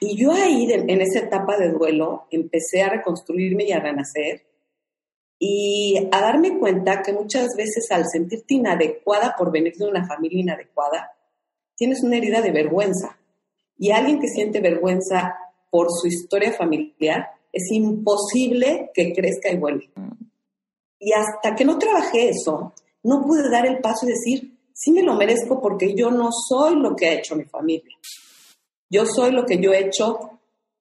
Y yo ahí, en esa etapa de duelo, empecé a reconstruirme y a renacer y a darme cuenta que muchas veces al sentirte inadecuada por venir de una familia inadecuada, tienes una herida de vergüenza. Y alguien que siente vergüenza por su historia familiar, es imposible que crezca y vuelva. Y hasta que no trabajé eso, no pude dar el paso y decir, sí me lo merezco porque yo no soy lo que ha hecho mi familia. Yo soy lo que yo he hecho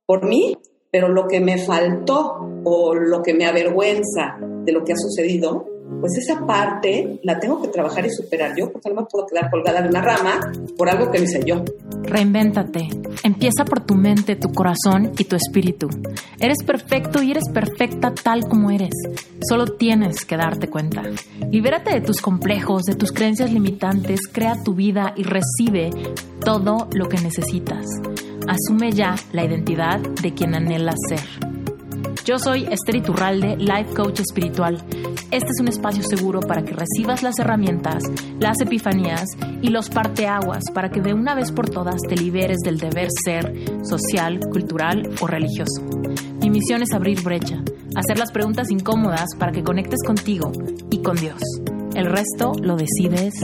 por mí, pero lo que me faltó o lo que me avergüenza de lo que ha sucedido, pues esa parte la tengo que trabajar y superar yo, porque no me puedo quedar colgada de una rama por algo que hice yo. Reinvéntate. Empieza por tu mente, tu corazón y tu espíritu. Eres perfecto y eres perfecta tal como eres. Solo tienes que darte cuenta. Libérate de tus complejos, de tus creencias limitantes, crea tu vida y recibe todo lo que necesitas. Asume ya la identidad de quien anhelas ser. Yo soy Esther Iturralde, Life Coach Espiritual. Este es un espacio seguro para que recibas las herramientas, las epifanías y los parteaguas para que de una vez por todas te liberes del deber ser social, cultural o religioso. Mi misión es abrir brecha, hacer las preguntas incómodas para que conectes contigo y con Dios. El resto lo decides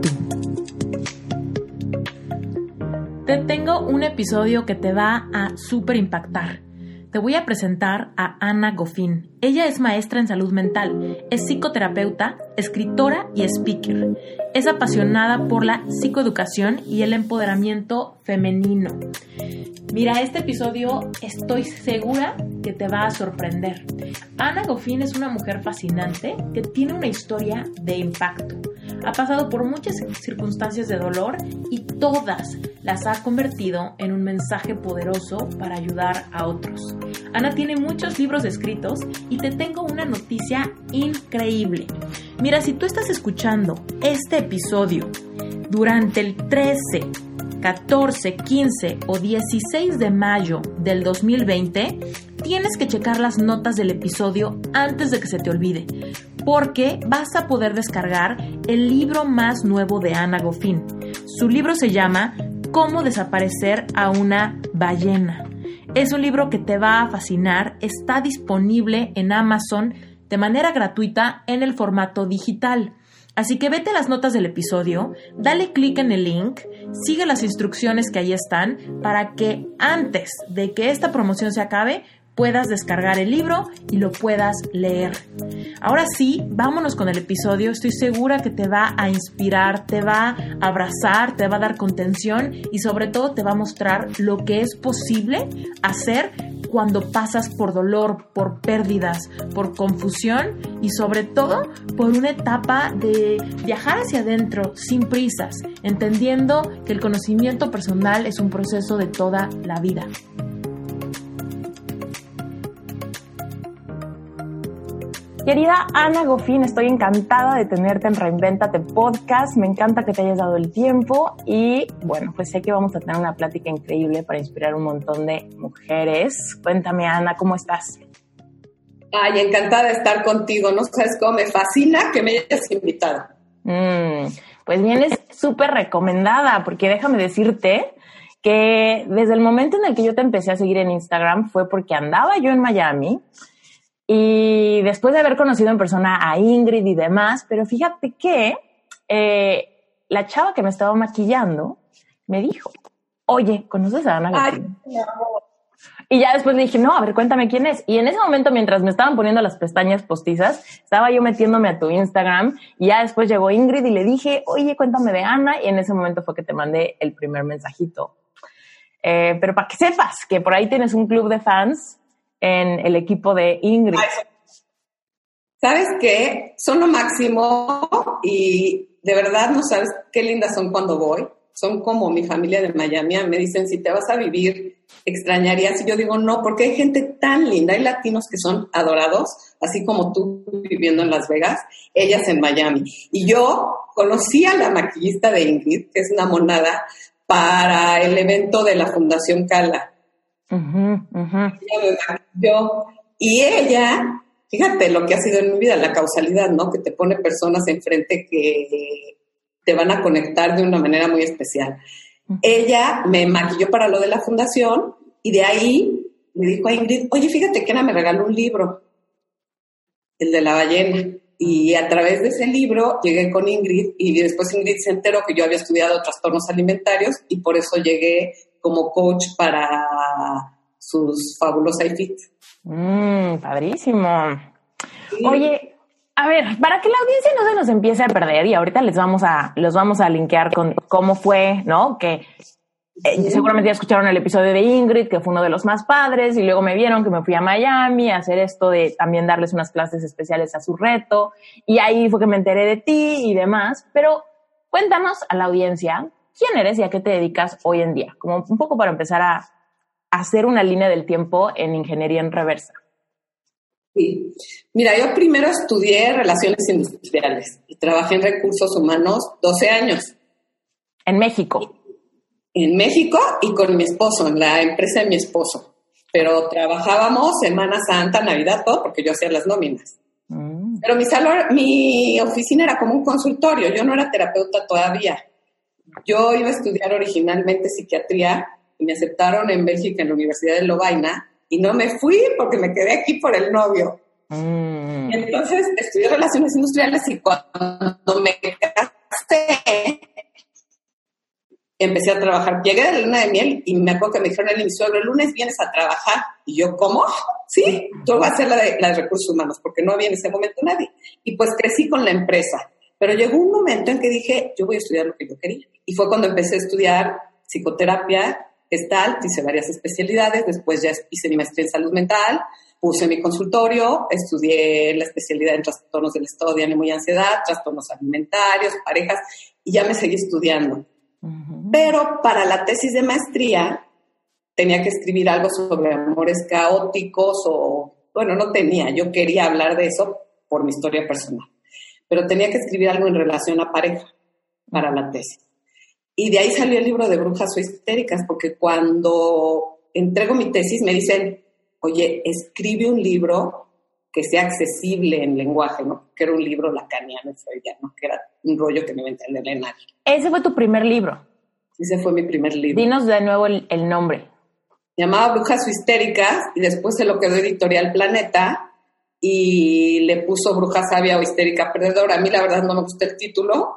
tú. Te tengo un episodio que te va a súper impactar te voy a presentar a Ana Goffin. Ella es maestra en salud mental, es psicoterapeuta, escritora y speaker. Es apasionada por la psicoeducación y el empoderamiento femenino. Mira, este episodio estoy segura que te va a sorprender. Ana Goffin es una mujer fascinante que tiene una historia de impacto. Ha pasado por muchas circunstancias de dolor y todas las ha convertido en un mensaje poderoso para ayudar a otros. Ana tiene muchos libros escritos y te tengo una noticia increíble. Mira, si tú estás escuchando este episodio durante el 13, 14, 15 o 16 de mayo del 2020, tienes que checar las notas del episodio antes de que se te olvide, porque vas a poder descargar el libro más nuevo de Ana Goffin. Su libro se llama Cómo desaparecer a una ballena. Es un libro que te va a fascinar, está disponible en Amazon de manera gratuita en el formato digital. Así que vete a las notas del episodio, dale clic en el link, sigue las instrucciones que ahí están para que antes de que esta promoción se acabe puedas descargar el libro y lo puedas leer. Ahora sí, vámonos con el episodio. Estoy segura que te va a inspirar, te va a abrazar, te va a dar contención y sobre todo te va a mostrar lo que es posible hacer cuando pasas por dolor, por pérdidas, por confusión y sobre todo por una etapa de viajar hacia adentro sin prisas, entendiendo que el conocimiento personal es un proceso de toda la vida. Querida Ana Gofín, estoy encantada de tenerte en Reinventate Podcast. Me encanta que te hayas dado el tiempo y bueno, pues sé que vamos a tener una plática increíble para inspirar un montón de mujeres. Cuéntame, Ana, ¿cómo estás? Ay, encantada de estar contigo. No sabes cómo me fascina que me hayas invitado. Mm, pues vienes súper recomendada porque déjame decirte que desde el momento en el que yo te empecé a seguir en Instagram fue porque andaba yo en Miami y después de haber conocido en persona a Ingrid y demás, pero fíjate que eh, la chava que me estaba maquillando me dijo, oye, ¿conoces a Ana? Ay, y ya después le dije, no, a ver, cuéntame quién es. Y en ese momento, mientras me estaban poniendo las pestañas postizas, estaba yo metiéndome a tu Instagram y ya después llegó Ingrid y le dije, oye, cuéntame de Ana. Y en ese momento fue que te mandé el primer mensajito. Eh, pero para que sepas que por ahí tienes un club de fans en el equipo de Ingrid. ¿Sabes qué? Son lo máximo y de verdad no sabes qué lindas son cuando voy. Son como mi familia de Miami. Me dicen, si te vas a vivir, extrañarías. Y yo digo, no, porque hay gente tan linda. Hay latinos que son adorados, así como tú viviendo en Las Vegas, ellas en Miami. Y yo conocí a la maquillista de Ingrid, que es una monada, para el evento de la Fundación Cala y ella, fíjate lo que ha sido en mi vida, la causalidad, ¿no? Que te pone personas enfrente que te van a conectar de una manera muy especial. Ella me maquilló para lo de la fundación, Y de ahí me dijo a Ingrid, oye, fíjate que Ana me regaló un libro, el de la ballena. Y a través de ese libro llegué con Ingrid y después Ingrid se enteró que yo había estudiado trastornos alimentarios y por eso llegué como coach para sus fabulosa fit. Mmm, padrísimo. Oye, a ver, para que la audiencia no se nos empiece a perder y ahorita les vamos a los vamos a linkear con cómo fue, ¿no? Que eh, seguramente ya escucharon el episodio de Ingrid, que fue uno de los más padres, y luego me vieron que me fui a Miami a hacer esto de también darles unas clases especiales a su reto, y ahí fue que me enteré de ti y demás. Pero cuéntanos a la audiencia quién eres y a qué te dedicas hoy en día, como un poco para empezar a hacer una línea del tiempo en ingeniería en reversa. Sí. Mira, yo primero estudié relaciones industriales y trabajé en recursos humanos 12 años. En México en México y con mi esposo, en la empresa de mi esposo. Pero trabajábamos Semana Santa, Navidad, todo, porque yo hacía las nóminas. Mm. Pero mi, salón, mi oficina era como un consultorio, yo no era terapeuta todavía. Yo iba a estudiar originalmente psiquiatría y me aceptaron en Bélgica en la Universidad de Lovaina y no me fui porque me quedé aquí por el novio. Mm. entonces estudié relaciones industriales y cuando me casé, empecé a trabajar. Llegué de la luna de miel y me acuerdo que me dijeron el inicio, el lunes vienes a trabajar. Y yo, ¿cómo? Sí, tú vas a ser la de, la de recursos humanos, porque no había en ese momento nadie. Y pues crecí con la empresa. Pero llegó un momento en que dije, yo voy a estudiar lo que yo quería. Y fue cuando empecé a estudiar psicoterapia, gestalt, hice varias especialidades, después ya hice mi maestría en salud mental, puse mi consultorio, estudié la especialidad en trastornos del estado de ánimo y ansiedad, trastornos alimentarios, parejas, y ya me seguí estudiando. Pero para la tesis de maestría tenía que escribir algo sobre amores caóticos o, bueno, no tenía, yo quería hablar de eso por mi historia personal, pero tenía que escribir algo en relación a pareja para la tesis. Y de ahí salió el libro de Brujas o Histéricas, porque cuando entrego mi tesis me dicen, oye, escribe un libro que sea accesible en lenguaje, ¿no? Que era un libro lacaniano, ¿no? Que era un rollo que no iba a entenderle nadie. Ese fue tu primer libro. Ese fue mi primer libro. Dinos de nuevo el, nombre. Se llamaba Brujas Histéricas y después se lo quedó Editorial Planeta y le puso Bruja Sabia o Histérica Perdedora. A mí la verdad no me gustó el título,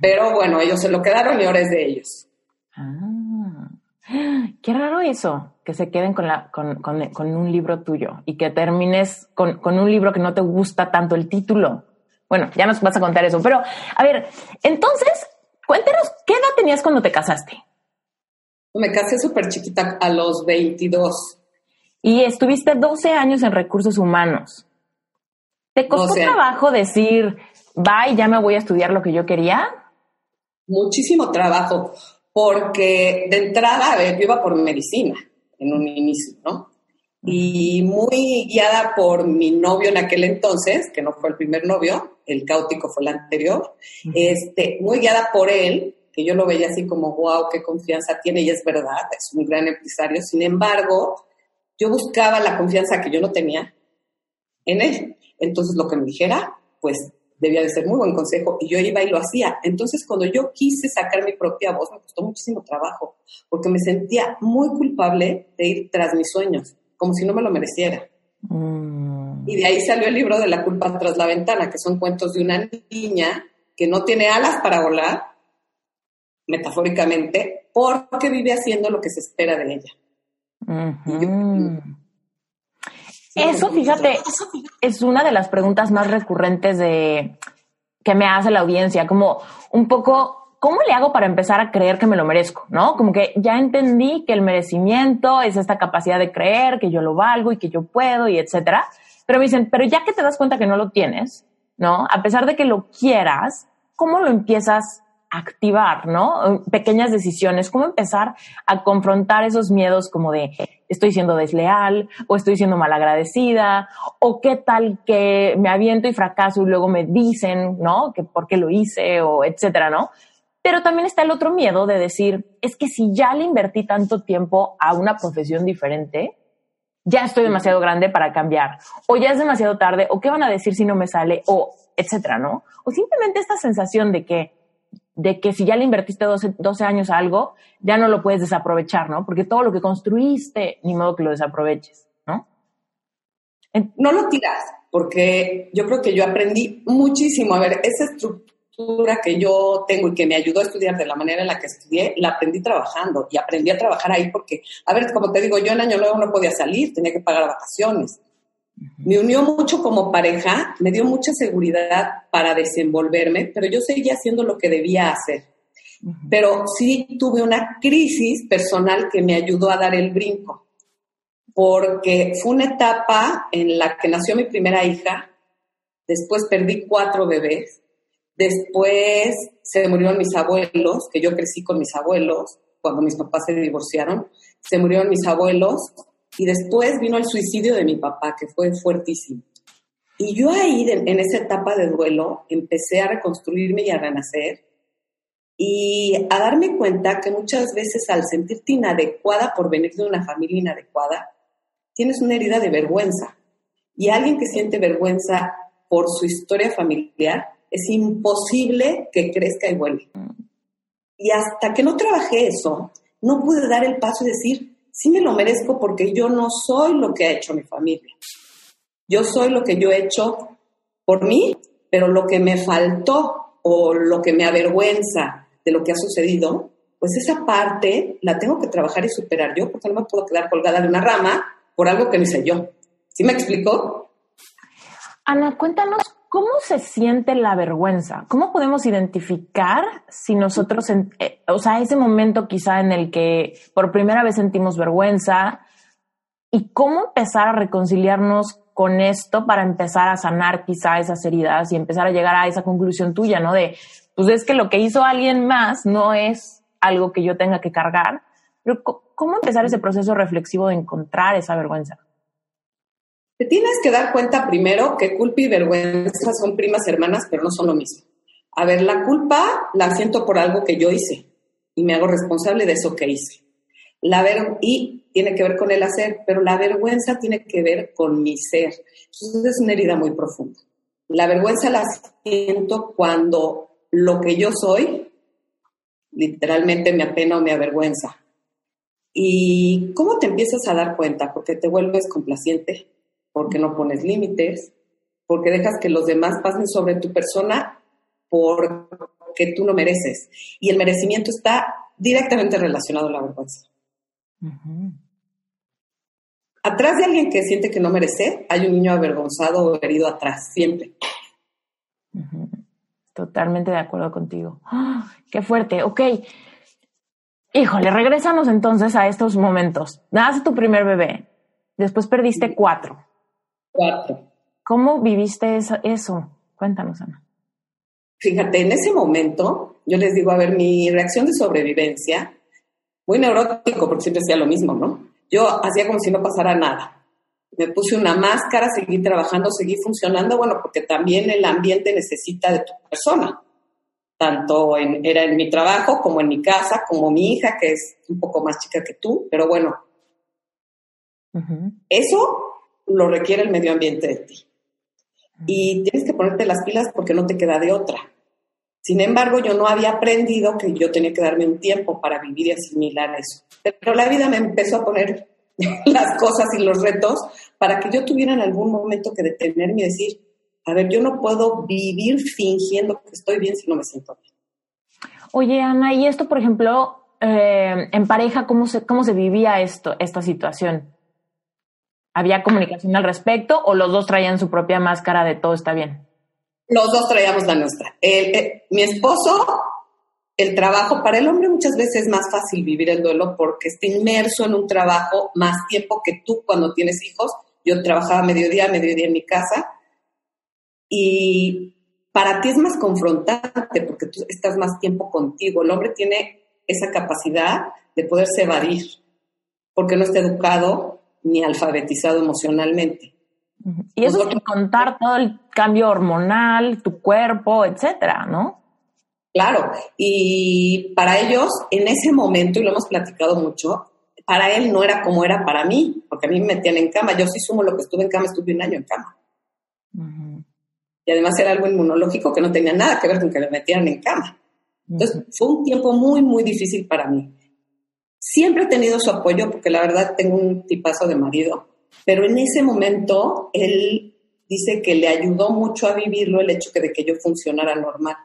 pero bueno, ellos se lo quedaron y ahora es de ellos. Ah, qué raro eso, que se queden con, la, con, con, un libro tuyo y que termines con, con un libro que no te gusta tanto el título. Bueno, ya nos vas a contar eso, pero a ver, entonces Cuéntanos, ¿qué edad tenías cuando te casaste? Me casé súper chiquita, a los 22. Y estuviste 12 años en recursos humanos. ¿Te costó trabajo decir, bye, ya me voy a estudiar lo que yo quería? Muchísimo trabajo, porque de entrada, a ver, yo iba por medicina en un inicio, ¿no? Y muy guiada por mi novio en aquel entonces, que no fue el primer novio, el cáutico fue el anterior, este, muy guiada por él, que yo lo veía así como, wow, qué confianza tiene, y es verdad, es un gran empresario. Sin embargo, yo buscaba la confianza que yo no tenía en él. Entonces, lo que me dijera, pues debía de ser muy buen consejo, y yo iba y lo hacía. Entonces, cuando yo quise sacar mi propia voz, me costó muchísimo trabajo, porque me sentía muy culpable de ir tras mis sueños, como si no me lo mereciera. Mm. Y de ahí salió el libro de La culpa tras la ventana, que son cuentos de una niña que no tiene alas para volar, metafóricamente, porque vive haciendo lo que se espera de ella. Eso, fíjate, es una de las preguntas más recurrentes de que me hace la audiencia, como un poco, ¿cómo le hago para empezar a creer que me lo merezco? ¿No? Como que ya entendí que el merecimiento es esta capacidad de creer que yo lo valgo y que yo puedo y etcétera. Pero me dicen, pero ya que te das cuenta que no lo tienes, ¿no? A pesar de que lo quieras, ¿cómo lo empiezas a activar, ¿no? Pequeñas decisiones, ¿cómo empezar a confrontar esos miedos como de estoy siendo desleal o estoy siendo malagradecida o qué tal que me aviento y fracaso y luego me dicen, ¿no? Que por qué lo hice o etcétera, ¿no? Pero también está el otro miedo de decir, es que si ya le invertí tanto tiempo a una profesión diferente, ya estoy demasiado grande para cambiar, o ya es demasiado tarde, o qué van a decir si no me sale, o etcétera, ¿no? O simplemente esta sensación de que de que si ya le invertiste 12, 12, años a algo, ya no lo puedes desaprovechar, ¿no? Porque todo lo que construiste, ni modo que lo desaproveches, ¿no? No lo tiras, porque yo creo que yo aprendí muchísimo. A ver, esa estructura que yo tengo y que me ayudó a estudiar de la manera en la que estudié, la aprendí trabajando y aprendí a trabajar ahí porque, a ver, como te digo, yo en Año Nuevo no podía salir, tenía que pagar vacaciones. Me unió mucho como pareja, me dio mucha seguridad para desenvolverme, pero yo seguía haciendo lo que debía hacer. Pero sí tuve una crisis personal que me ayudó a dar el brinco, porque fue una etapa en la que nació mi primera hija, después perdí cuatro bebés, después se murieron mis abuelos, que yo crecí con mis abuelos, cuando mis papás se divorciaron, se murieron mis abuelos y después vino el suicidio de mi papá, que fue fuertísimo. Y yo ahí, en esa etapa de duelo, empecé a reconstruirme y a renacer y a darme cuenta que muchas veces al sentirte inadecuada por venir de una familia inadecuada, tienes una herida de vergüenza. Y alguien que siente vergüenza por su historia familiar, es imposible que crezca y vuelva. Y hasta que no trabajé eso, no pude dar el paso y decir, sí me lo merezco porque yo no soy lo que ha hecho mi familia. Yo soy lo que yo he hecho por mí, pero lo que me faltó o lo que me avergüenza de lo que ha sucedido, pues esa parte la tengo que trabajar y superar yo porque no me puedo quedar colgada de una rama por algo que no hice yo. ¿Sí me explico? Ana, cuéntanos ¿Cómo se siente la vergüenza? ¿Cómo podemos identificar si nosotros, eh, o sea, ese momento quizá en el que por primera vez sentimos vergüenza y cómo empezar a reconciliarnos con esto para empezar a sanar quizá esas heridas y empezar a llegar a esa conclusión tuya, ¿no? De, pues es que lo que hizo alguien más no es algo que yo tenga que cargar, pero ¿cómo empezar ese proceso reflexivo de encontrar esa vergüenza? Te tienes que dar cuenta primero que culpa y vergüenza son primas hermanas, pero no son lo mismo. A ver, la culpa la siento por algo que yo hice y me hago responsable de eso que hice. La ver y tiene que ver con el hacer, pero la vergüenza tiene que ver con mi ser. Entonces es una herida muy profunda. La vergüenza la siento cuando lo que yo soy literalmente me apena o me avergüenza. ¿Y cómo te empiezas a dar cuenta? Porque te vuelves complaciente, porque no pones límites, porque dejas que los demás pasen sobre tu persona porque tú no mereces. Y el merecimiento está directamente relacionado a la vergüenza. Atrás de alguien que siente que no merece, hay un niño avergonzado o herido atrás, siempre. Totalmente de acuerdo contigo. ¡Ah! ¡Qué fuerte! Ok. Híjole, regresanos entonces a estos momentos. Nace tu primer bebé, después perdiste cuatro. ¿Cómo viviste eso? Cuéntanos, Ana. Fíjate, en ese momento, yo les digo, a ver, mi reacción de sobrevivencia, muy neurótico, porque siempre hacía lo mismo, ¿no? Yo hacía como si no pasara nada. Me puse una máscara, seguí trabajando, seguí funcionando, bueno, porque también el ambiente necesita de tu persona. Tanto en, era en mi trabajo como en mi casa, como mi hija, que es un poco más chica que tú, pero bueno. Eso lo requiere el medio ambiente de ti. Y tienes que ponerte las pilas porque no te queda de otra. Sin embargo, yo no había aprendido que yo tenía que darme un tiempo para vivir y asimilar eso. Pero la vida me empezó a poner las cosas y los retos para que yo tuviera en algún momento que detenerme y decir, a ver, yo no puedo vivir fingiendo que estoy bien si no me siento bien. Oye, Ana, y esto, por ejemplo, eh, en pareja, ¿cómo se, cómo se vivía esto, esta situación? ¿Había comunicación al respecto o los dos traían su propia máscara de todo está bien? Los dos traíamos la nuestra. mi esposo, el trabajo, para el hombre muchas veces es más fácil vivir el duelo porque está inmerso en un trabajo más tiempo que tú cuando tienes hijos. Yo trabajaba mediodía, mediodía en mi casa y para ti es más confrontante porque tú estás más tiempo contigo. El hombre tiene esa capacidad de poderse evadir porque no está educado ni alfabetizado emocionalmente. Y eso sin contar todo el cambio hormonal, tu cuerpo, etcétera, ¿no? Claro, y para ellos, en ese momento, y lo hemos platicado mucho, para él no era como era para mí, porque a mí me metían en cama. Yo sí sumo lo que estuve en cama, estuve un año en cama. Y además era algo inmunológico que no tenía nada que ver con que me metieran en cama. Entonces, fue un tiempo muy, muy difícil para mí. Siempre he tenido su apoyo porque la verdad tengo un tipazo de marido, pero en ese momento él dice que le ayudó mucho a vivirlo el hecho de que yo funcionara normal.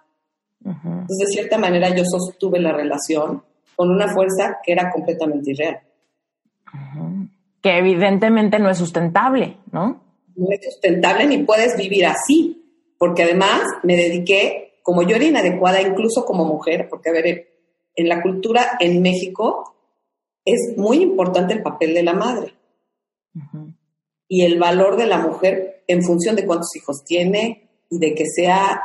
Entonces, de cierta manera, yo sostuve la relación con una fuerza que era completamente irreal. Que evidentemente no es sustentable, ¿no? No es sustentable ni puedes vivir así, porque además me dediqué, como yo era inadecuada, incluso como mujer, porque a ver, en la cultura en México es muy importante el papel de la madre y el valor de la mujer en función de cuántos hijos tiene y de que sea,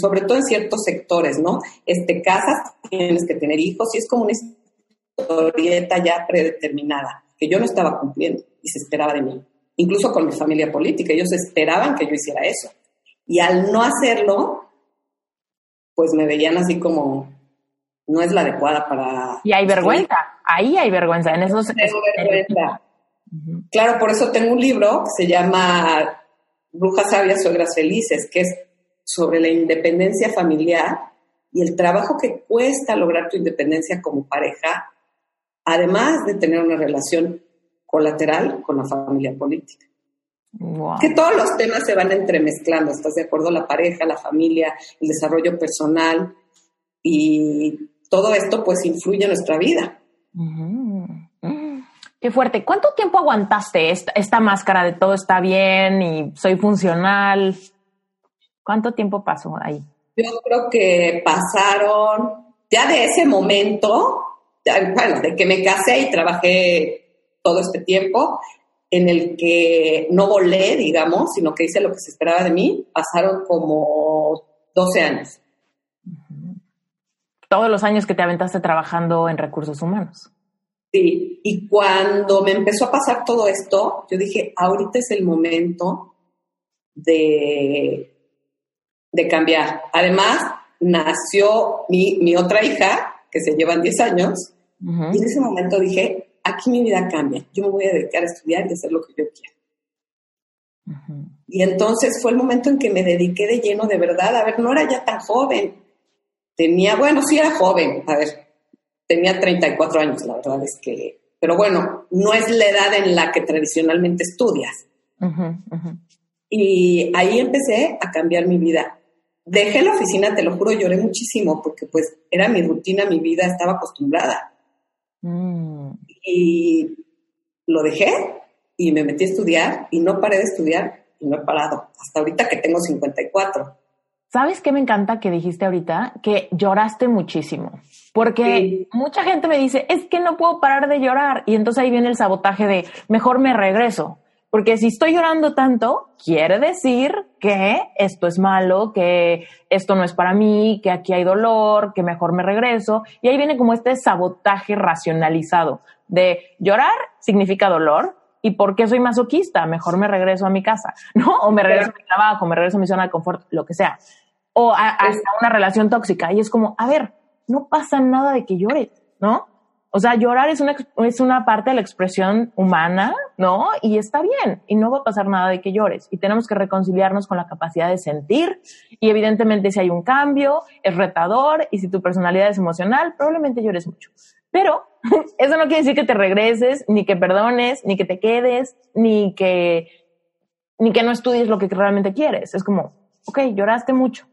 sobre todo en ciertos sectores, ¿no? Este, casas, tienes que tener hijos y es como una historieta ya predeterminada que yo no estaba cumpliendo y se esperaba de mí. Incluso con mi familia política, ellos esperaban que yo hiciera eso. Y al no hacerlo, pues me veían así como, no es la adecuada para... Y hay vergüenza, ahí hay vergüenza, en esos... Tengo vergüenza. Claro, por eso tengo un libro que se llama Brujas Sabias, Suegras Felices, que es sobre la independencia familiar y el trabajo que cuesta lograr tu independencia como pareja, además de tener una relación colateral con la familia política. Que todos los temas se van entremezclando, ¿estás de acuerdo? La pareja, la familia, el desarrollo personal y todo esto pues influye en nuestra vida. Qué fuerte. ¿Cuánto tiempo aguantaste esta, máscara de todo está bien y soy funcional? ¿Cuánto tiempo pasó ahí? Yo creo que pasaron, ya de ese momento, bueno, de que me casé y trabajé todo este tiempo, en el que no volé, digamos, sino que hice lo que se esperaba de mí, pasaron como 12 años. Todos los años que te aventaste trabajando en recursos humanos. Sí, y cuando me empezó a pasar todo esto, yo dije, ahorita es el momento de, de cambiar. Además, nació mi, mi otra hija, que se llevan 10 años, y en ese momento dije, aquí mi vida cambia, yo me voy a dedicar a estudiar y hacer lo que yo quiero. Y entonces fue el momento en que me dediqué de lleno de verdad. A ver, no era ya tan joven. Tenía, bueno, sí era joven, a ver, tenía 34 años, la verdad es que, pero bueno, no es la edad en la que tradicionalmente estudias. Y ahí empecé a cambiar mi vida. Dejé la oficina, te lo juro, lloré muchísimo porque pues era mi rutina, mi vida, estaba acostumbrada. Mm. Y lo dejé y me metí a estudiar y no paré de estudiar y no he parado. Hasta ahorita que tengo 54. ¿Sabes qué me encanta que dijiste ahorita? Que lloraste muchísimo. Porque mucha gente me dice, es que no puedo parar de llorar. Y entonces ahí viene el sabotaje de, mejor me regreso. Porque si estoy llorando tanto, quiere decir que esto es malo, que esto no es para mí, que aquí hay dolor, que mejor me regreso. Y ahí viene como este sabotaje racionalizado de llorar significa dolor, ¿Y por qué soy masoquista? Mejor me regreso a mi casa, ¿no? O me regreso a mi trabajo, me regreso a mi zona de confort, lo que sea. O a, hasta una relación tóxica. Y es como, a ver, no pasa nada de que llores, ¿no? O sea, llorar es una, es una parte de la expresión humana, ¿no? Y está bien, y no va a pasar nada de que llores. Y tenemos que reconciliarnos con la capacidad de sentir. Y evidentemente si hay un cambio, es retador, y si tu personalidad es emocional, probablemente llores mucho. Pero eso no quiere decir que te regreses, ni que perdones, ni que te quedes, ni que, ni que no estudies lo que realmente quieres. Es como, ok, lloraste mucho.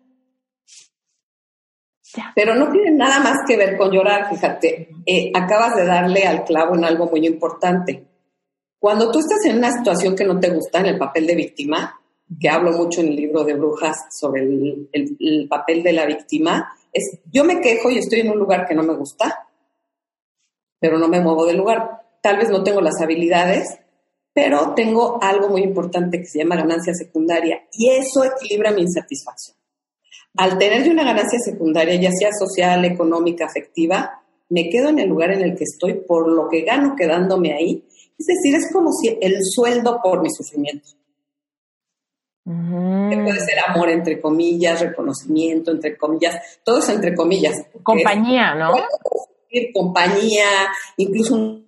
Pero no tiene nada más que ver con llorar, fíjate. Eh, acabas de darle al clavo en algo muy importante. Cuando tú estás en una situación que no te gusta, en el papel de víctima, que hablo mucho en el libro de Brujas sobre el, el papel de la víctima, es yo me quejo y estoy en un lugar que no me gusta, pero no me muevo del lugar. Tal vez no tengo las habilidades, pero tengo algo muy importante que se llama ganancia secundaria y eso equilibra mi insatisfacción. Al tener una ganancia secundaria, ya sea social, económica, afectiva, me quedo en el lugar en el que estoy por lo que gano quedándome ahí. Es decir, es como si el sueldo por mi sufrimiento. puede ser amor entre comillas, reconocimiento entre comillas, todo es entre comillas. Compañía, ¿no? compañía, incluso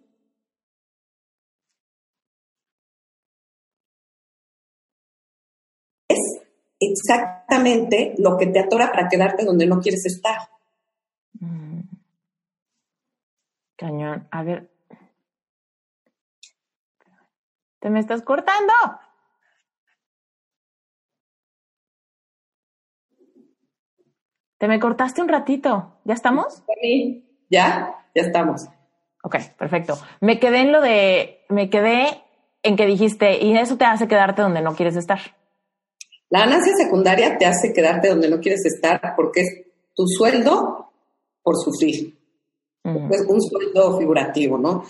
es exactamente lo que te atora para quedarte donde no quieres estar. Mm. Cañón, a ver. Te me estás cortando. Te me cortaste un ratito. ¿Ya estamos? Ya, ya estamos. Ok, perfecto. Me quedé en lo de, me quedé en que dijiste, y eso te hace quedarte donde no quieres estar. La ganancia secundaria te hace quedarte donde no quieres estar porque es tu sueldo por sufrir. Es un sueldo figurativo, ¿no?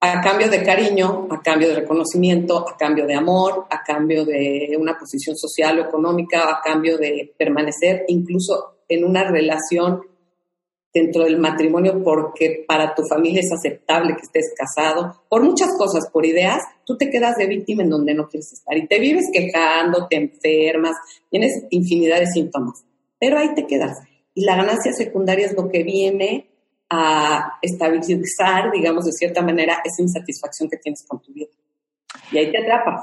A cambio de cariño, a cambio de reconocimiento, a cambio de amor, a cambio de una posición social o económica, a cambio de permanecer incluso en una relación dentro del matrimonio porque para tu familia es aceptable que estés casado, por muchas cosas, por ideas, tú te quedas de víctima en donde no quieres estar y te vives quejando, te enfermas, tienes infinidad de síntomas, pero ahí te quedas. Y la ganancia secundaria es lo que viene a estabilizar, digamos, de cierta manera, esa insatisfacción que tienes con tu vida. Y ahí te atrapas.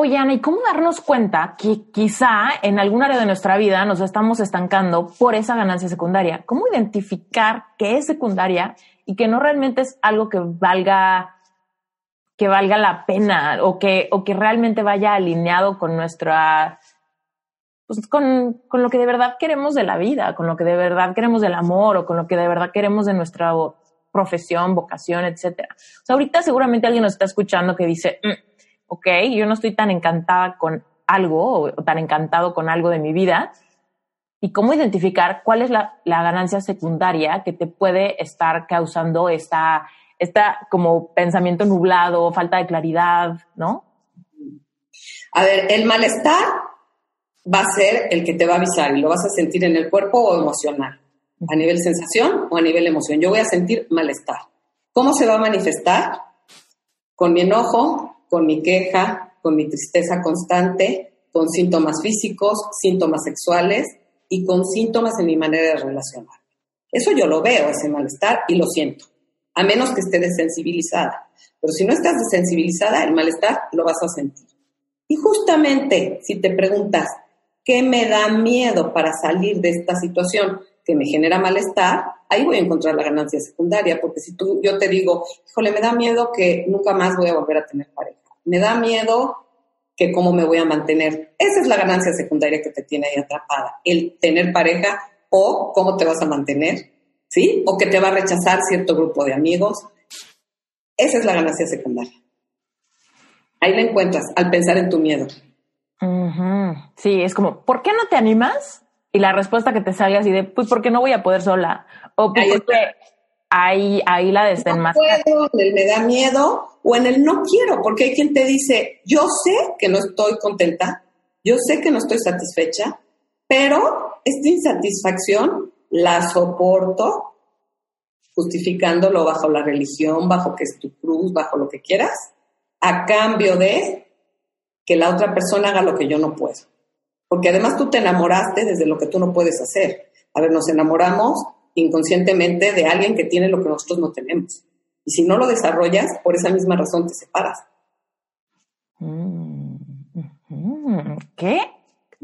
Oye, Ana, ¿y cómo darnos cuenta que quizá en algún área de nuestra vida nos estamos estancando por esa ganancia secundaria? ¿Cómo identificar que es secundaria y que no realmente es algo que valga que valga la pena o que, o que realmente vaya alineado con nuestra, pues con, con lo que de verdad queremos de la vida, con lo que de verdad queremos del amor o con lo que de verdad queremos de nuestra profesión, vocación, etcétera. Ahorita seguramente alguien nos está escuchando que dice, mm, ok, yo no estoy tan encantada con algo o, tan encantado con algo de mi vida. Y cómo identificar cuál es la, ganancia secundaria que te puede estar causando esta, esta como pensamiento nublado, falta de claridad, ¿no? A ver, el malestar va a ser el que te va a avisar y lo vas a sentir en el cuerpo o emocional, a nivel sensación o a nivel emoción. Yo voy a sentir malestar. ¿Cómo se va a manifestar? Con mi enojo, con mi queja, con mi tristeza constante, con síntomas físicos, síntomas sexuales y con síntomas en mi manera de relacionar. Eso yo lo veo, ese malestar, y lo siento, a menos que esté desensibilizada. Pero si no estás desensibilizada, el malestar lo vas a sentir. Y justamente si te preguntas, ¿qué me da miedo para salir de esta situación que me genera malestar? Ahí voy a encontrar la ganancia secundaria, porque si tú, yo te digo, híjole, me da miedo que nunca más voy a volver a tener pareja me da miedo que cómo me voy a mantener. Esa es la ganancia secundaria que te tiene ahí atrapada, el tener pareja o cómo te vas a mantener, ¿sí? O que te va a rechazar cierto grupo de amigos. Esa es la ganancia secundaria. Ahí la encuentras al pensar en tu miedo. Sí, es como, ¿por qué no te animas? Y la respuesta que te salga así de, pues porque no voy a poder sola. O pues porque ahí, ahí la desenmascara. No puedo, me da miedo, o en el no quiero, porque hay quien te dice, yo sé que no estoy contenta, yo sé que no estoy satisfecha, pero esta insatisfacción la soporto justificándolo bajo la religión, bajo que es tu cruz, bajo lo que quieras, a cambio de que la otra persona haga lo que yo no puedo. Porque además tú te enamoraste desde lo que tú no puedes hacer. A ver, nos enamoramos inconscientemente de alguien que tiene lo que nosotros no tenemos. Y si no lo desarrollas, por esa misma razón te separas. Mm, ¿Qué?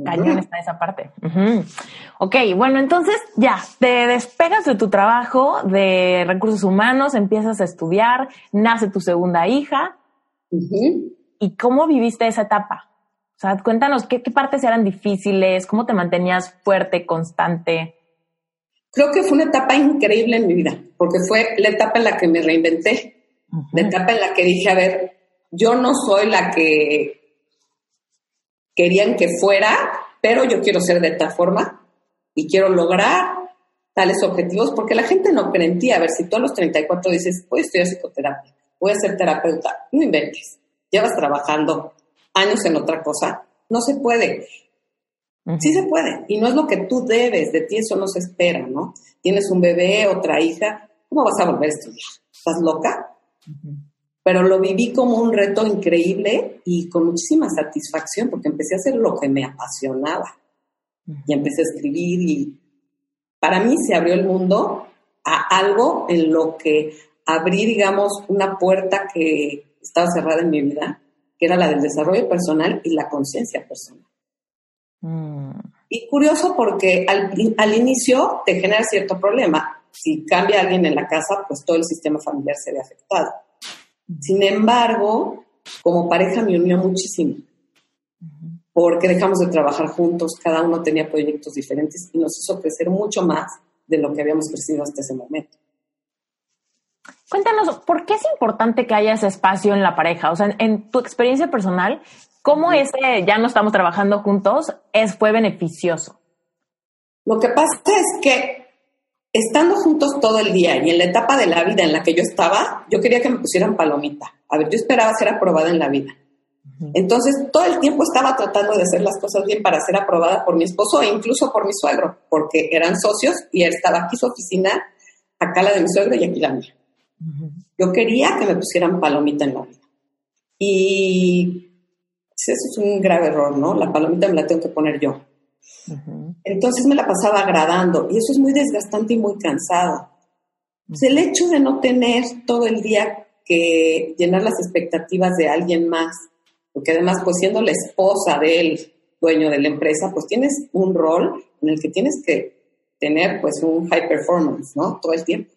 Cañón está esa parte. Ok, bueno, entonces ya, te despegas de tu trabajo de recursos humanos, empiezas a estudiar, nace tu segunda hija. ¿Y cómo viviste esa etapa? O sea, cuéntanos qué, qué partes eran difíciles, cómo te mantenías fuerte, constante. Creo que fue una etapa increíble en mi vida, porque fue la etapa en la que me reinventé, la etapa en la que dije, a ver, yo no soy la que querían que fuera, pero yo quiero ser de esta forma y quiero lograr tales objetivos, porque la gente no cree en ti. A ver, si tú a los 34 dices, voy a estudiar psicoterapia, voy a ser terapeuta, no inventes, llevas trabajando años en otra cosa, no se puede. Sí se puede, y no es lo que tú debes, de ti eso no se espera, ¿no? Tienes un bebé, otra hija, ¿cómo vas a volver a estudiar? ¿Estás loca? Pero lo viví como un reto increíble y con muchísima satisfacción porque empecé a hacer lo que me apasionaba y empecé a escribir y para mí se abrió el mundo a algo en lo que abrí, digamos, una puerta que estaba cerrada en mi vida, que era la del desarrollo personal y la conciencia personal. Mm. Y curioso porque al, inicio te genera cierto problema. si cambia alguien en la casa, pues todo el sistema familiar se ve afectado. Sin embargo, como pareja me unió muchísimo, porque dejamos de trabajar juntos, cada uno tenía proyectos diferentes y nos hizo crecer mucho más de lo que habíamos crecido hasta ese momento. Cuéntanos, ¿por qué es importante que haya ese espacio en la pareja? O sea, en tu experiencia personal, ¿cómo ese ya no estamos trabajando juntos es, fue beneficioso? Lo que pasa es que estando juntos todo el día y en la etapa de la vida en la que yo estaba, yo quería que me pusieran palomita. A ver, yo esperaba ser aprobada en la vida. Entonces, todo el tiempo estaba tratando de hacer las cosas bien para ser aprobada por mi esposo e incluso por mi suegro, porque eran socios y él estaba aquí su oficina, acá la de mi suegro y aquí la mía. Yo quería que me pusieran palomita en la vida. Y eso es un grave error, ¿no? La palomita me la tengo que poner yo. Entonces me la pasaba agradando y eso es muy desgastante y muy cansado. Pues el hecho de no tener todo el día que llenar las expectativas de alguien más, porque además pues siendo la esposa del dueño de la empresa, pues tienes un rol en el que tienes que tener pues un high performance, ¿no? Todo el tiempo.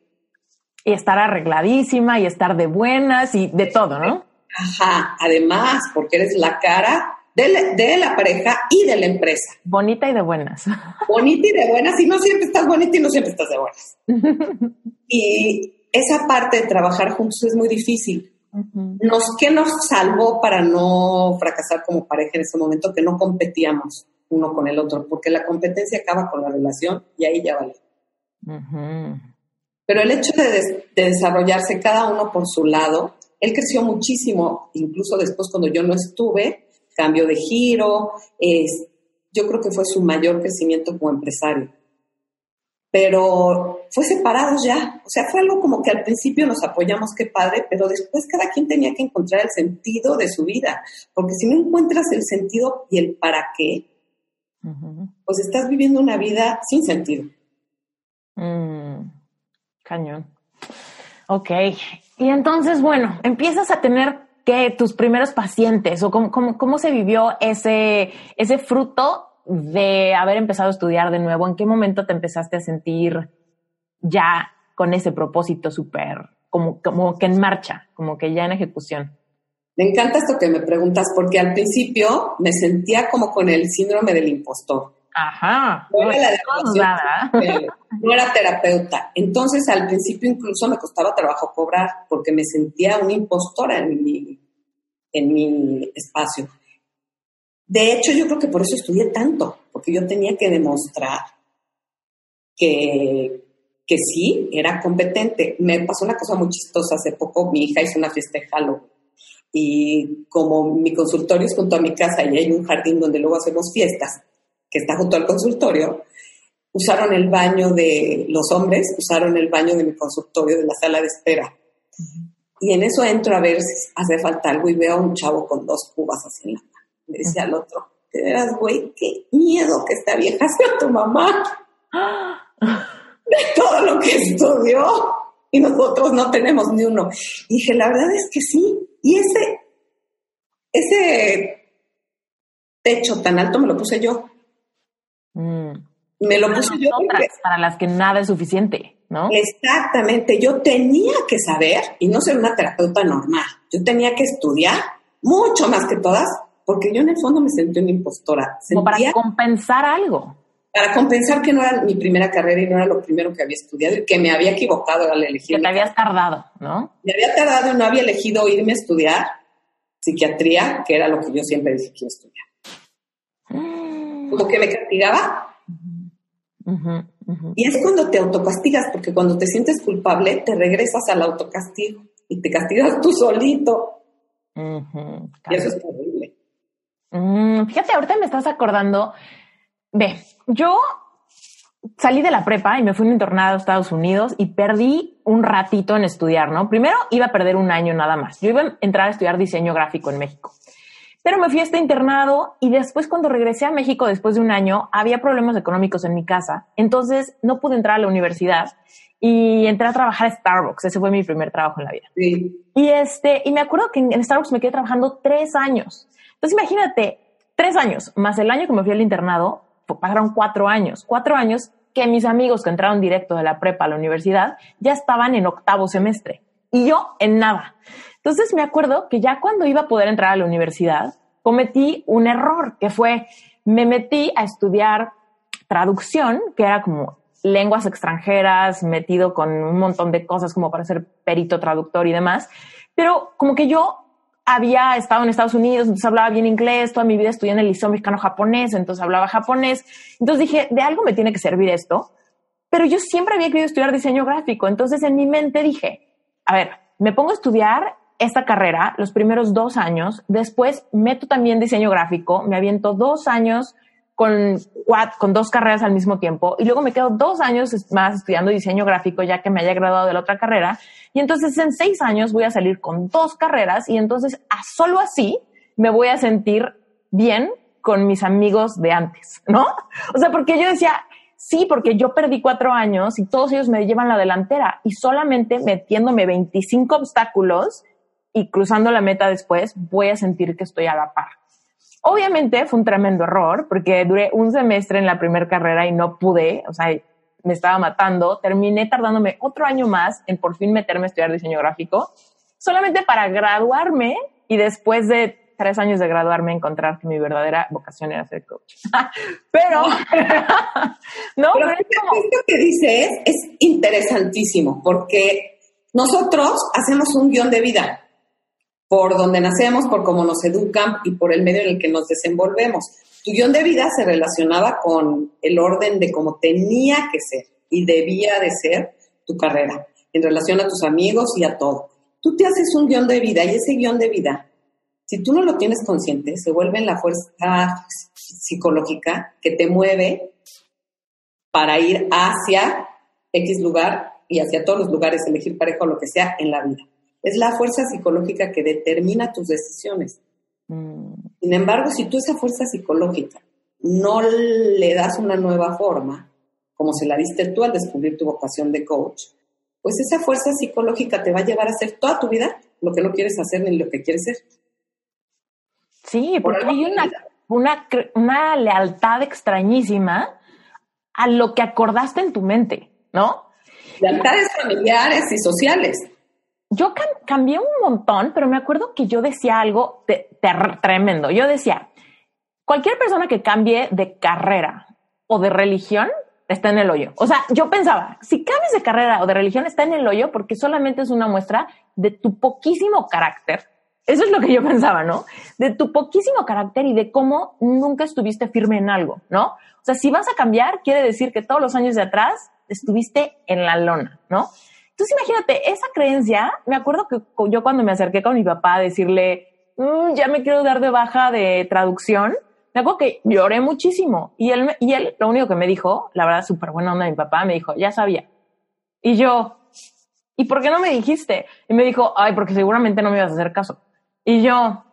Y estar arregladísima y estar de buenas y de todo, ¿no? Ajá, además, porque eres la cara de la, pareja y de la empresa. Bonita y de buenas. Bonita y de buenas, y no siempre estás bonita y no siempre estás de buenas. y esa parte de trabajar juntos es muy difícil. nos, ¿Qué nos salvó para no fracasar como pareja en ese momento? Que no competíamos uno con el otro, porque la competencia acaba con la relación y ahí ya vale. Pero el hecho de, de desarrollarse cada uno por su lado, él creció muchísimo, incluso después cuando yo no estuve, cambio de giro, es, yo creo que fue su mayor crecimiento como empresario. Pero fue separado ya, o sea, fue algo como que al principio nos apoyamos, qué padre, pero después cada quien tenía que encontrar el sentido de su vida, porque si no encuentras el sentido y el para qué, pues estás viviendo una vida sin sentido. Mm, cañón. Ok, y entonces, bueno, empiezas a tener que tus primeros pacientes o cómo, cómo, se vivió ese, ese fruto de haber empezado a estudiar de nuevo? ¿En qué momento te empezaste a sentir ya con ese propósito súper, como, como que en marcha, como que ya en ejecución? Me encanta esto que me preguntas porque al principio me sentía como con el síndrome del impostor. Ajá. No era, no era terapeuta. Entonces, al principio incluso me costaba trabajo cobrar porque me sentía una impostora en mi, en mi espacio. De hecho, yo creo que por eso estudié tanto, porque yo tenía que demostrar que, que sí, era competente. Me pasó una cosa muy chistosa. Hace poco mi hija hizo una fiesta de Halloween. Y como mi consultorio es junto a mi casa y hay un jardín donde luego hacemos fiestas, que está junto al consultorio, usaron el baño de los hombres, usaron el baño de mi consultorio de la sala de espera. Y en eso entro a ver si hace falta algo y veo a un chavo con dos cubas así en la mano. Le dice al otro, de veras, güey, qué miedo que esta vieja sea tu mamá. De todo lo que estudió. Y nosotros no tenemos ni uno. dije, la verdad es que sí. Y ese, ese techo tan alto me lo puse yo. Mm. Me lo puse yo. Para las que nada es suficiente, ¿no? Exactamente. Yo tenía que saber y no ser una terapeuta normal. Yo tenía que estudiar mucho más que todas porque yo en el fondo me sentí una impostora. Como para compensar algo. Para compensar que no era mi primera carrera y no era lo primero que había estudiado y que me había equivocado al elegir. Que te habías tardado, ¿no? Me había tardado y no había elegido irme a estudiar psiquiatría, que era lo que yo siempre dije que iba a estudiar. Como que me castigaba. Y es cuando te autocastigas, porque cuando te sientes culpable, te regresas al autocastigo y te castigas tú solito. Y eso es terrible. Mm, fíjate, ahorita me estás acordando. Ve, yo salí de la prepa y me fui a un internado a Estados Unidos y perdí un ratito en estudiar, ¿no? Primero iba a perder un año nada más. Yo iba a entrar a estudiar diseño gráfico en México. Pero me fui a este internado y después cuando regresé a México después de un año había problemas económicos en mi casa. Entonces no pude entrar a la universidad y entré a trabajar a Starbucks. Ese fue mi primer trabajo en la vida. Y este, y me acuerdo que en Starbucks me quedé trabajando tres años. Entonces imagínate, tres años más el año que me fui al internado, pasaron cuatro años. Cuatro años que mis amigos que entraron directo de la prepa a la universidad ya estaban en octavo semestre y yo en nada. Entonces me acuerdo que ya cuando iba a poder entrar a la universidad, cometí un error que fue, me metí a estudiar traducción, que era como lenguas extranjeras, metido con un montón de cosas como para ser perito traductor y demás. Pero como que yo había estado en Estados Unidos, entonces hablaba bien inglés, toda mi vida estudié en el liceo mexicano japonés, entonces hablaba japonés. Entonces dije, de algo me tiene que servir esto. Pero yo siempre había querido estudiar diseño gráfico. Entonces en mi mente dije, a ver, me pongo a estudiar esta carrera los primeros dos años, después meto también diseño gráfico, me aviento dos años con, con dos carreras al mismo tiempo. Y luego me quedo dos años más estudiando diseño gráfico ya que me haya graduado de la otra carrera. Y entonces en seis años voy a salir con dos carreras. Y entonces a solo así me voy a sentir bien con mis amigos de antes, ¿no? O sea, porque yo decía, sí, porque yo perdí cuatro años y todos ellos me llevan la delantera. Y solamente metiéndome 25 obstáculos y cruzando la meta después voy a sentir que estoy a la par. Obviamente fue un tremendo error porque duré un semestre en la primera carrera y no pude, o sea, me estaba matando. Terminé tardándome otro año más en por fin meterme a estudiar diseño gráfico, solamente para graduarme y después de tres años de graduarme encontrar que mi verdadera vocación era ser coach. pero, no, pero, esto que dices es interesantísimo porque nosotros hacemos un guion de vida por donde nacemos, por cómo nos educan y por el medio en el que nos desenvolvemos. Tu guion de vida se relacionaba con el orden de cómo tenía que ser y debía de ser tu carrera en relación a tus amigos y a todo. Tú te haces un guion de vida y ese guion de vida, si tú no lo tienes consciente, se vuelve en la fuerza psicológica que te mueve para ir hacia X lugar y hacia todos los lugares, elegir pareja o lo que sea en la vida. Es la fuerza psicológica que determina tus decisiones. Mm. Sin embargo, si tú esa fuerza psicológica no le das una nueva forma, como se la diste tú al descubrir tu vocación de coach, pues esa fuerza psicológica te va a llevar a hacer toda tu vida lo que no quieres hacer ni lo que quieres ser. Sí, porque hay una, una, una lealtad extrañísima a lo que acordaste en tu mente, ¿no? Lealtades familiares y sociales yo cambié un montón, pero me acuerdo que yo decía algo tremendo. Yo decía, cualquier persona que cambie de carrera o de religión está en el hoyo. O sea, yo pensaba, si cambias de carrera o de religión está en el hoyo porque solamente es una muestra de tu poquísimo carácter. Eso es lo que yo pensaba, ¿no? De tu poquísimo carácter y de cómo nunca estuviste firme en algo, ¿no? O sea, si vas a cambiar, quiere decir que todos los años de atrás estuviste en la lona, ¿no? Entonces imagínate, esa creencia, me acuerdo que yo cuando me acerqué con mi papá a decirle, mm, ya me quiero dar de baja de traducción, me acuerdo que lloré muchísimo. Y él, y él lo único que me dijo, la verdad, súper buena onda de mi papá, me dijo, ya sabía. Y yo, ¿y por qué no me dijiste? Y me dijo, ay, porque seguramente no me ibas a hacer caso. Y yo,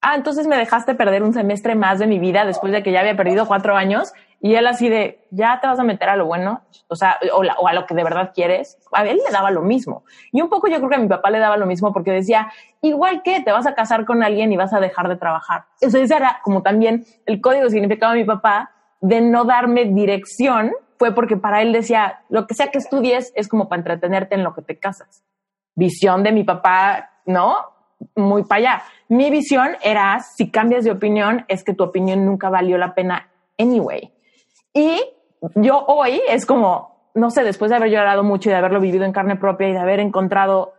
ah, entonces me dejaste perder un semestre más de mi vida después de que ya había perdido cuatro años y él así de, ya te vas a meter a lo bueno, o sea, o, a lo que de verdad quieres. A él le daba lo mismo. Y un poco yo creo que a mi papá le daba lo mismo porque decía, igual que te vas a casar con alguien y vas a dejar de trabajar. Eso ese era como también el código significado de mi papá de no darme dirección, fue porque para él decía, lo que sea que estudies es como para entretenerte en lo que te casas. Visión de mi papá, ¿no? Muy para allá. Mi visión era, si cambias de opinión, es que tu opinión nunca valió la pena anyway. Y yo hoy es como, no sé, después de haber llorado mucho y de haberlo vivido en carne propia y de haber encontrado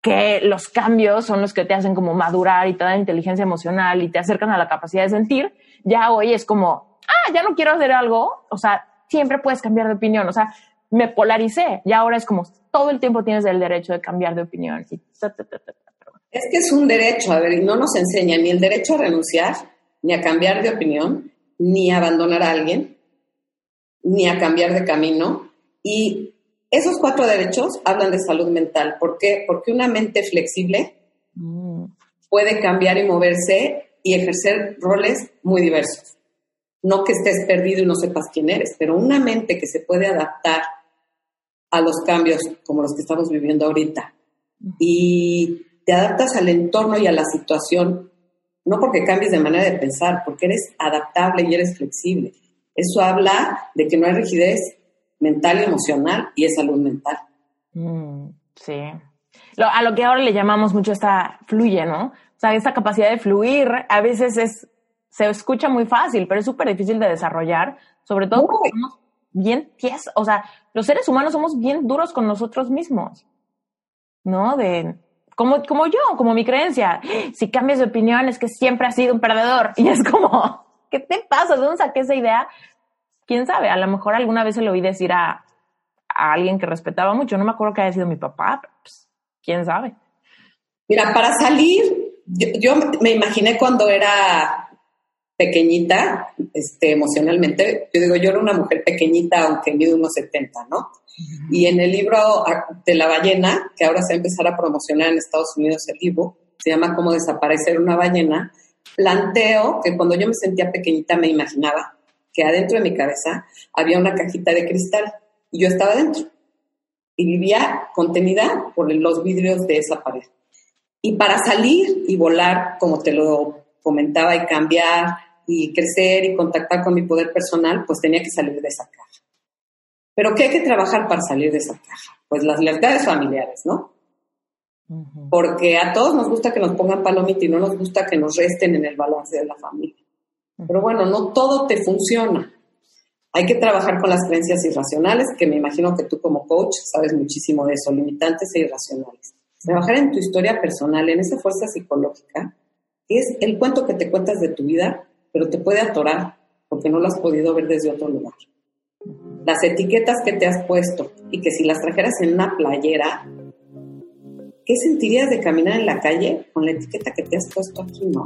que los cambios son los que te hacen como madurar y te dan inteligencia emocional y te acercan a la capacidad de sentir, ya hoy es como, ah, ya no quiero hacer algo, o sea, siempre puedes cambiar de opinión, o sea, me polaricé y ahora es como todo el tiempo tienes el derecho de cambiar de opinión. es que es un derecho, a ver, y no nos enseña ni el derecho a renunciar, ni a cambiar de opinión, ni a abandonar a alguien, ni a cambiar de camino. Y esos cuatro derechos hablan de salud mental. ¿Por qué? Porque una mente flexible mm. puede cambiar y moverse y ejercer roles muy diversos. No que estés perdido y no sepas quién eres, pero una mente que se puede adaptar a los cambios como los que estamos viviendo ahorita y te adaptas al entorno y a la situación no porque cambies de manera de pensar, porque eres adaptable y eres flexible. Eso habla de que no hay rigidez mental y emocional y es salud mental. Mm, sí. a lo que ahora le llamamos mucho esta fluye, ¿no? O sea, esa capacidad de fluir a veces es, se escucha muy fácil, pero es súper difícil de desarrollar, sobre todo porque somos bien tiesos, o sea, los seres humanos somos bien duros con nosotros mismos, ¿no? De, como, como yo, como mi creencia, si cambias de opinión es que siempre has sido un perdedor. Y es como, ¿qué te pasa? ¿De dónde saqué esa idea? quién sabe, a lo mejor alguna vez se lo oí decir a, alguien que respetaba mucho. No me acuerdo que haya sido mi papá, pues, quién sabe. Mira, para salir, yo, me imaginé cuando era pequeñita, este, emocionalmente, yo digo, yo era una mujer pequeñita, aunque mido unos 70, ¿no? Y en el libro de la ballena, que ahora se va a empezar a promocionar en Estados Unidos el libro, se llama Cómo desaparecer una ballena, planteo que cuando yo me sentía pequeñita me imaginaba que adentro de mi cabeza había una cajita de cristal y yo estaba dentro y vivía contenida por los vidrios de esa pared. Y para salir y volar, como te lo comentaba, y cambiar y crecer y contactar con mi poder personal, pues tenía que salir de esa caja. Pero ¿qué hay que trabajar para salir de esa caja? Pues las lealtades familiares, ¿no? Porque a todos nos gusta que nos pongan palomita y no nos gusta que nos resten en el balance de la familia. Pero bueno, no todo te funciona. Hay que trabajar con las creencias irracionales, que me imagino que tú como coach sabes muchísimo de eso, limitantes e irracionales. Trabajar en tu historia personal, en esa fuerza psicológica, es el cuento que te cuentas de tu vida, pero te puede atorar porque no lo has podido ver desde otro lugar. Las etiquetas que te has puesto y que si las trajeras en una playera, ¿qué sentirías de caminar en la calle con la etiqueta que te has puesto aquí, no?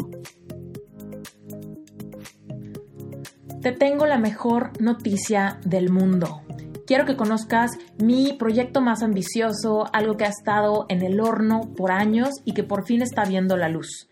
Te tengo la mejor noticia del mundo. Quiero que conozcas mi proyecto más ambicioso, algo que ha estado en el horno por años y que por fin está viendo la luz.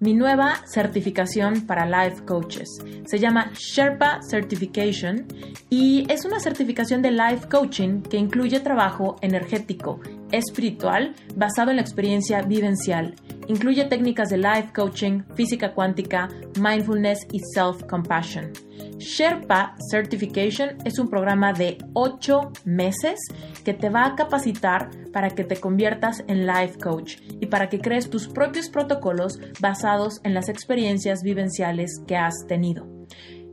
Mi nueva certificación para life coaches. Se llama Sherpa Certification y es una certificación de life coaching que incluye trabajo energético, espiritual, basado en la experiencia vivencial Incluye técnicas de life coaching, física cuántica, mindfulness y self-compassion. Sherpa Certification es un programa de 8 meses que te va a capacitar para que te conviertas en life coach y para que crees tus propios protocolos basados en las experiencias vivenciales que has tenido.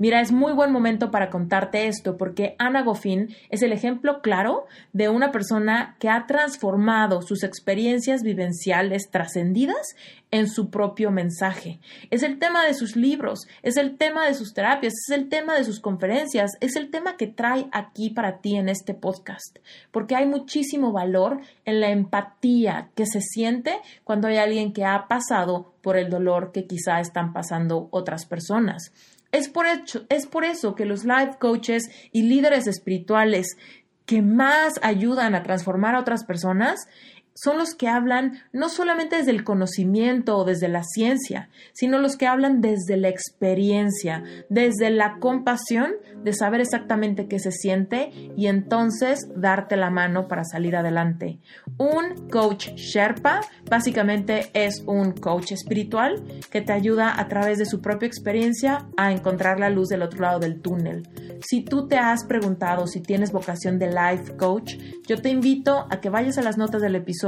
Mira, es muy buen momento para contarte esto porque Ana Goffin es el ejemplo claro de una persona que ha transformado sus experiencias vivenciales trascendidas en su propio mensaje. Es el tema de sus libros, es el tema de sus terapias, es el tema de sus conferencias, es el tema que trae aquí para ti en este podcast, porque hay muchísimo valor en la empatía que se siente cuando hay alguien que ha pasado por el dolor que quizá están pasando otras personas. Es por, es por eso que los life coaches y líderes espirituales que más ayudan a transformar a otras personas son los que hablan no solamente desde el conocimiento o desde la ciencia, sino los que hablan desde la experiencia, desde la compasión de saber exactamente qué se siente y entonces darte la mano para salir adelante. Un coach Sherpa básicamente es un coach espiritual que te ayuda a través de su propia experiencia a encontrar la luz del otro lado del túnel. Si tú te has preguntado si tienes vocación de life coach, yo te invito a que vayas a las notas del episodio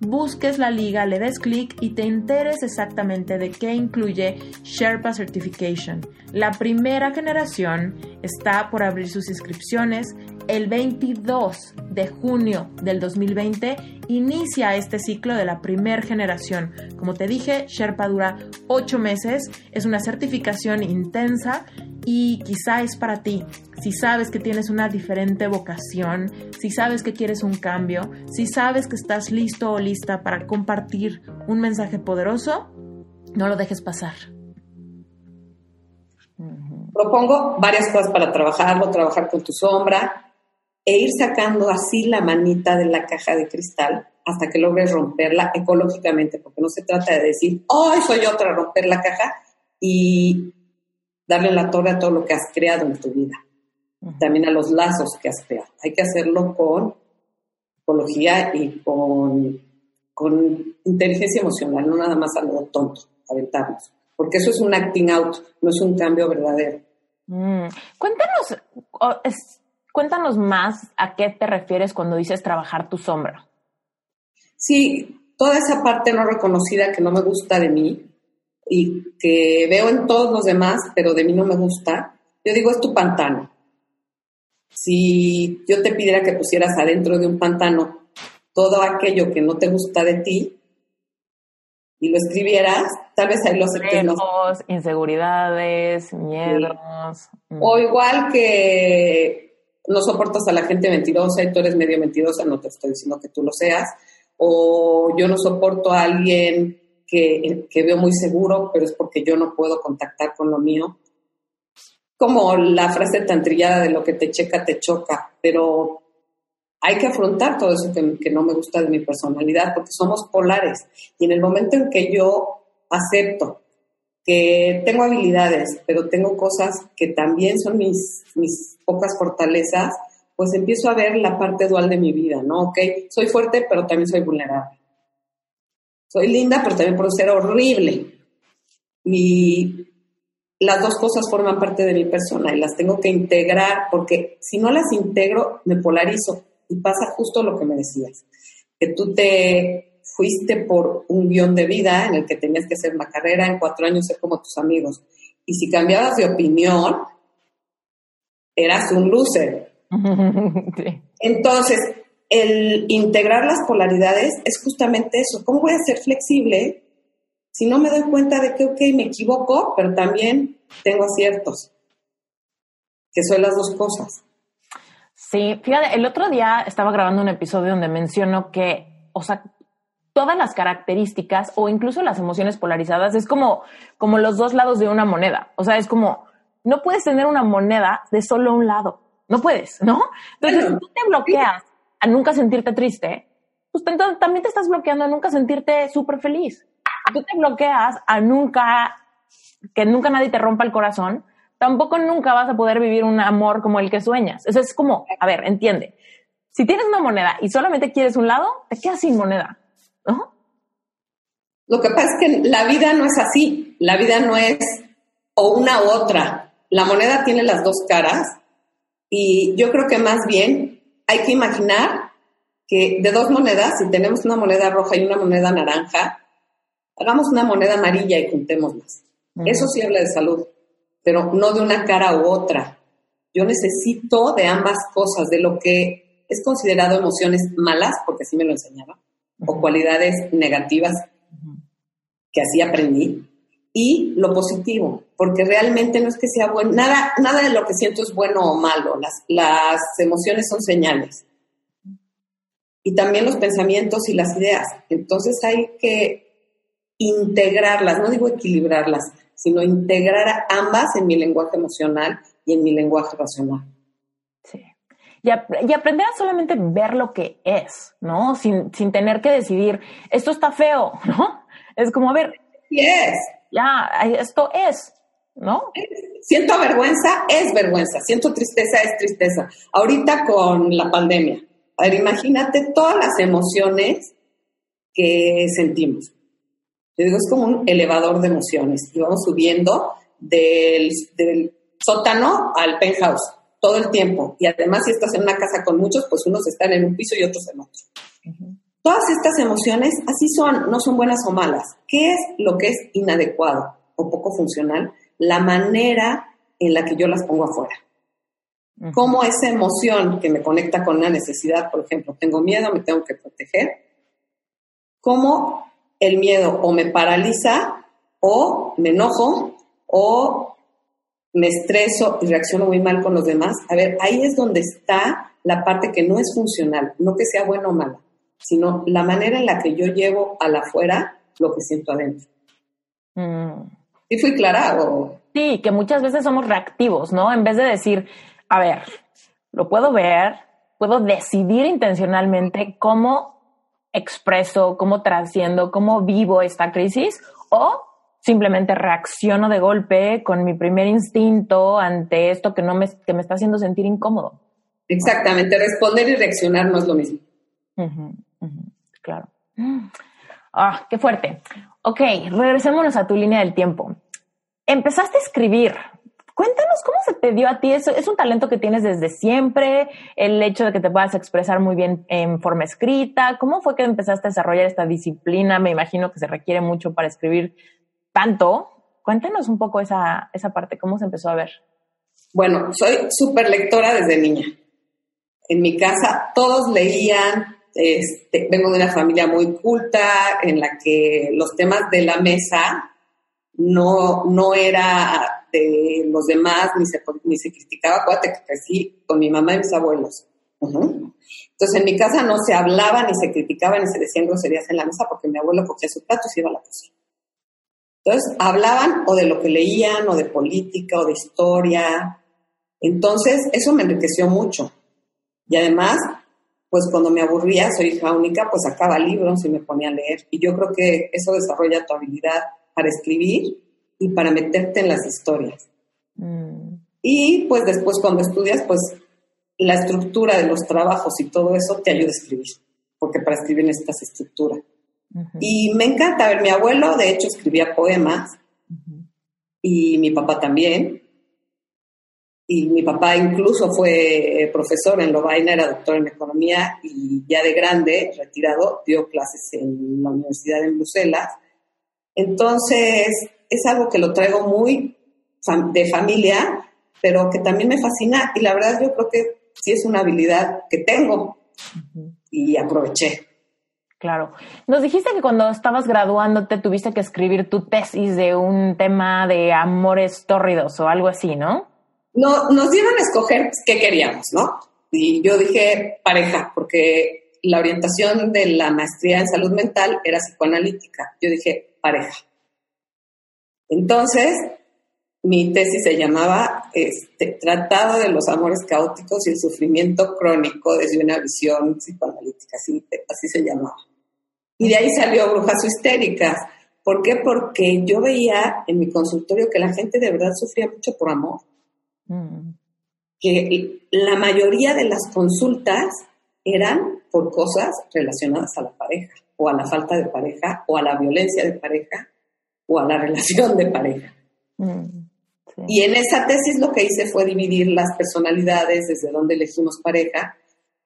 busques la liga, le des clic y te enteres exactamente de qué incluye Sherpa Certification. La primera generación está por abrir sus inscripciones. El 22 de junio del 2020 inicia este ciclo de la primera generación. Como te dije, Sherpa dura 8 meses, es una certificación intensa y quizá es para ti. Si sabes que tienes una diferente vocación, si sabes que quieres un cambio, si sabes que estás listo o lista para compartir un mensaje poderoso, no lo dejes pasar. Propongo varias cosas para trabajarlo, trabajar con tu sombra e ir sacando así la manita de la caja de cristal hasta que logres romperla ecológicamente, porque no se trata de decir, oh, soy yo para romper la caja y darle la torre a todo lo que has creado en tu vida, también a los lazos que has creado. Hay que hacerlo con psicología y con, con inteligencia emocional, no nada más algo tonto, aventarnos, porque eso es un acting out, no es un cambio verdadero. Mm. Cuéntanos, cuéntanos más a qué te refieres cuando dices trabajar tu sombra. Sí, toda esa parte no reconocida que no me gusta de mí y que veo en todos los demás, pero de mí no me gusta, yo digo, es tu pantano. Si yo te pidiera que pusieras adentro de un pantano todo aquello que no te gusta de ti y lo escribieras, tal vez ahí lo aceptes. inseguridades, miedos. O igual que no soportas a la gente mentirosa y tú eres medio mentirosa, no te estoy diciendo que tú lo seas. O yo no soporto a alguien que, que veo muy seguro, pero es porque yo no puedo contactar con lo mío como la frase tan trillada de lo que te checa, te choca, pero hay que afrontar todo eso que, no me gusta de mi personalidad, porque somos polares. Y en el momento en que yo acepto que tengo habilidades, pero tengo cosas que también son mis, mis pocas fortalezas, pues empiezo a ver la parte dual de mi vida, ¿no? Ok, soy fuerte, pero también soy vulnerable. Soy linda, pero también puedo ser horrible. Y las dos cosas forman parte de mi persona y las tengo que integrar porque si no las integro me polarizo y pasa justo lo que me decías, que tú te fuiste por un guion de vida en el que tenías que hacer una carrera en cuatro años ser como tus amigos y si cambiabas de opinión eras un loser. Entonces, el integrar las polaridades es justamente eso. ¿Cómo voy a ser flexible si no me doy cuenta de que, ok, me equivoco, pero también tengo aciertos, que son las dos cosas. Sí, fíjate, el otro día estaba grabando un episodio donde menciono que, o sea, todas las características o incluso las emociones polarizadas es como, como los dos lados de una moneda. O sea, es como, no puedes tener una moneda de solo un lado. No puedes, ¿no? Entonces, si tú te bloqueas a nunca sentirte triste, pues también te estás bloqueando a nunca sentirte súper feliz tú te bloqueas a nunca, que nunca nadie te rompa el corazón, tampoco nunca vas a poder vivir un amor como el que sueñas. Eso es como, a ver, entiende. Si tienes una moneda y solamente quieres un lado, te quedas sin moneda, ¿no? Lo que pasa es que la vida no es así. La vida no es o una u otra. La moneda tiene las dos caras y yo creo que más bien hay que imaginar que de dos monedas, si tenemos una moneda roja y una moneda naranja, hagamos una moneda amarilla y juntémoslas. Eso sí habla de salud, pero no de una cara u otra. Yo necesito de ambas cosas, de lo que es considerado emociones malas, porque así me lo enseñaba, o cualidades negativas que así aprendí, y lo positivo, porque realmente no es que sea bueno, nada, nada de lo que siento es bueno o malo, las, las emociones son señales. Y también los pensamientos y las ideas. Entonces hay que integrarlas, no digo equilibrarlas, sino integrar ambas en mi lenguaje emocional y en mi lenguaje racional. Y, aprender a solamente ver lo que es, ¿no? Sin, tener que decidir, esto está feo, ¿no? Es como, a ver. Es. Ya, esto es, ¿no? Siento vergüenza, es vergüenza. Siento tristeza, es tristeza. Ahorita con la pandemia. A ver, imagínate todas las emociones que sentimos yo digo, es como un elevador de emociones y vamos subiendo del, sótano al penthouse todo el tiempo. Y además, si estás en una casa con muchos, pues unos están en un piso y otros en otro. Todas estas emociones así son, no son buenas o malas. ¿Qué es lo que es inadecuado o poco funcional? La manera en la que yo las pongo afuera. Cómo esa emoción que me conecta con una necesidad, por ejemplo, tengo miedo, me tengo que proteger, cómo el miedo o me paraliza o me enojo o me estreso y reacciono muy mal con los demás. A ver, ahí es donde está la parte que no es funcional, no que sea bueno o mala, sino la manera en la que yo llevo a la afuera lo que siento adentro. Mm. ¿Sí fui clara Sí, que muchas veces somos reactivos, ¿no? En vez de decir, a ver, lo puedo ver, puedo decidir intencionalmente cómo expreso, cómo trasciendo, cómo vivo esta crisis o simplemente reacciono de golpe con mi primer instinto ante esto que no me, que me está haciendo sentir incómodo. Exactamente, responder y reaccionar no es lo mismo. claro. Ah, qué fuerte. Ok, regresémonos a tu línea del tiempo. Empezaste a escribir Cuéntanos cómo se te dio a ti. ¿Es, ¿Es un talento que tienes desde siempre? El hecho de que te puedas expresar muy bien en forma escrita. ¿Cómo fue que empezaste a desarrollar esta disciplina? Me imagino que se requiere mucho para escribir tanto. Cuéntanos un poco esa, esa parte, cómo se empezó a ver. Bueno, soy súper lectora desde niña. En mi casa todos leían, este, vengo de una familia muy culta en la que los temas de la mesa no, no era de los demás, ni se, ni se criticaba, acuérdate que crecí con mi mamá y mis abuelos. Entonces en mi casa no se hablaba, ni se criticaba, ni se decían groserías en la mesa porque mi abuelo cogía su plato y se iba a la cocina. Entonces hablaban o de lo que leían, o de política, o de historia. Entonces eso me enriqueció mucho. Y además, pues cuando me aburría, soy hija única, pues sacaba libros y me ponía a leer. Y yo creo que eso desarrolla tu habilidad para escribir y para meterte en las historias. Mm. Y pues después cuando estudias, pues la estructura de los trabajos y todo eso te ayuda a escribir, porque para escribir necesitas estructura. Y me encanta ver, mi abuelo de hecho escribía poemas y mi papá también. Y mi papá incluso fue eh, profesor en Lovaina, era doctor en economía y ya de grande, retirado, dio clases en la Universidad de Bruselas entonces, es algo que lo traigo muy de familia, pero que también me fascina y la verdad yo creo que sí es una habilidad que tengo y aproveché. Claro. Nos dijiste que cuando estabas graduándote tuviste que escribir tu tesis de un tema de amores tórridos o algo así, ¿no? No, nos dieron a escoger qué queríamos, ¿no? Y yo dije pareja, porque la orientación de la maestría en salud mental era psicoanalítica. Yo dije pareja. Entonces, mi tesis se llamaba este, Tratado de los amores caóticos y el sufrimiento crónico desde una visión psicoanalítica, así se llamaba. Y de ahí salió Brujas Histéricas. ¿Por qué? Porque yo veía en mi consultorio que la gente de verdad sufría mucho por amor. Mm. Que la mayoría de las consultas eran por cosas relacionadas a la pareja o a la falta de pareja, o a la violencia de pareja, o a la relación de pareja. Mm, y en esa tesis lo que hice fue dividir las personalidades desde donde elegimos pareja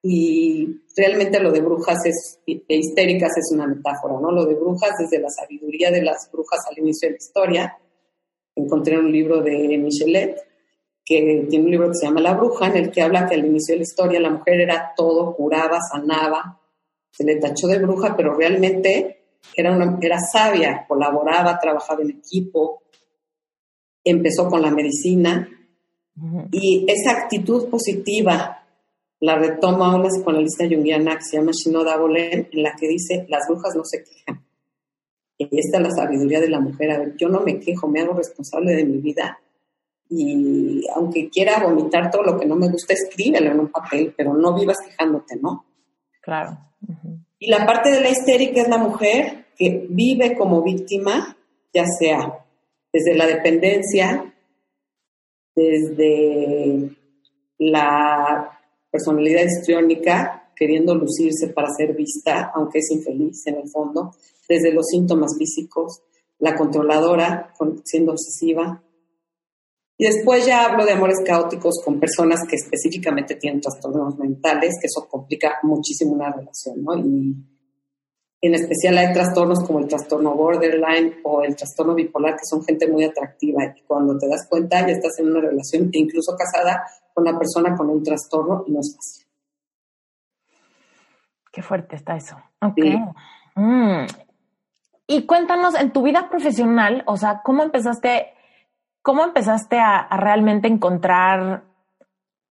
y realmente lo de brujas es, e histéricas es una metáfora, ¿no? Lo de brujas desde la sabiduría de las brujas al inicio de la historia. Encontré un libro de Michelet que tiene un libro que se llama La bruja, en el que habla que al inicio de la historia la mujer era todo, curaba, sanaba, se le tachó de bruja, pero realmente era, una, era sabia, colaboraba, trabajaba en equipo, empezó con la medicina y esa actitud positiva la retoma una psicoanalista junguiana que se llama Shinoda Bolen, en la que dice, las brujas no se quejan. Y esta es la sabiduría de la mujer. A ver, yo no me quejo, me hago responsable de mi vida y aunque quiera vomitar todo lo que no me gusta, escríbelo en un papel, pero no vivas quejándote, ¿no? Claro. Y la parte de la histérica es la mujer que vive como víctima, ya sea desde la dependencia, desde la personalidad histriónica, queriendo lucirse para ser vista, aunque es infeliz en el fondo, desde los síntomas físicos, la controladora, siendo obsesiva, y después ya hablo de amores caóticos con personas que específicamente tienen trastornos mentales, que eso complica muchísimo una relación, ¿no? Y en especial hay trastornos como el trastorno borderline o el trastorno bipolar, que son gente muy atractiva. Y cuando te das cuenta, ya estás en una relación, incluso casada, con una persona con un trastorno y no es fácil. Qué fuerte está eso. Ok. Mm. Y cuéntanos, en tu vida profesional, o sea, ¿cómo empezaste ¿cómo empezaste a, realmente encontrar,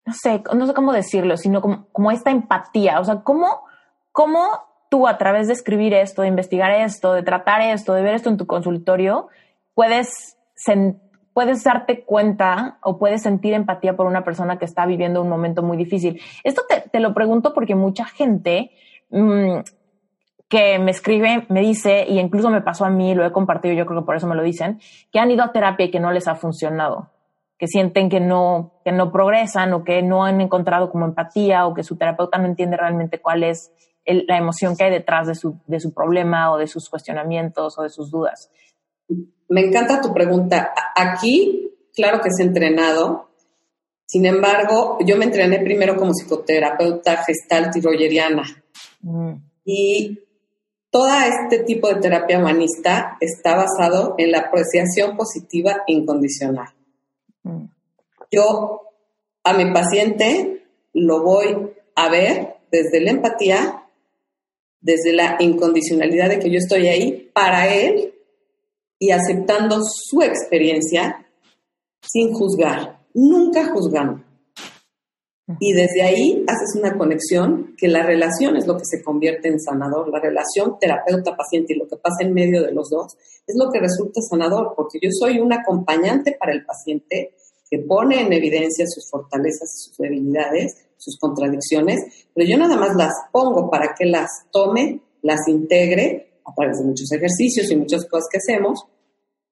no sé, no sé cómo decirlo, sino como, esta empatía? O sea, ¿cómo, ¿cómo tú a través de escribir esto, de investigar esto, de tratar esto, de ver esto en tu consultorio, puedes, puedes darte cuenta o puedes sentir empatía por una persona que está viviendo un momento muy difícil? Esto te, lo pregunto porque mucha gente... Mm, que me escribe, me dice, y incluso me pasó a mí, lo he compartido, yo creo que por eso me lo dicen, que han ido a terapia y que no les ha funcionado, que sienten que no, que no progresan o que no han encontrado como empatía o que su terapeuta no entiende realmente cuál es la emoción que hay detrás de su, de su problema o de sus cuestionamientos o de sus dudas. Me encanta tu pregunta. Aquí claro que es entrenado. Sin embargo, yo me entrené primero como psicoterapeuta gestal tiroleriana. Mm. Y todo este tipo de terapia humanista está basado en la apreciación positiva incondicional. Mm. Yo a mi paciente lo voy a ver desde la empatía, desde la incondicionalidad de que yo estoy ahí para él y aceptando su experiencia sin juzgar, nunca juzgando. Y desde ahí haces una conexión que la relación es lo que se convierte en sanador, la relación terapeuta-paciente y lo que pasa en medio de los dos es lo que resulta sanador, porque yo soy un acompañante para el paciente que pone en evidencia sus fortalezas sus debilidades, sus contradicciones, pero yo nada más las pongo para que las tome, las integre a través de muchos ejercicios y muchas cosas que hacemos,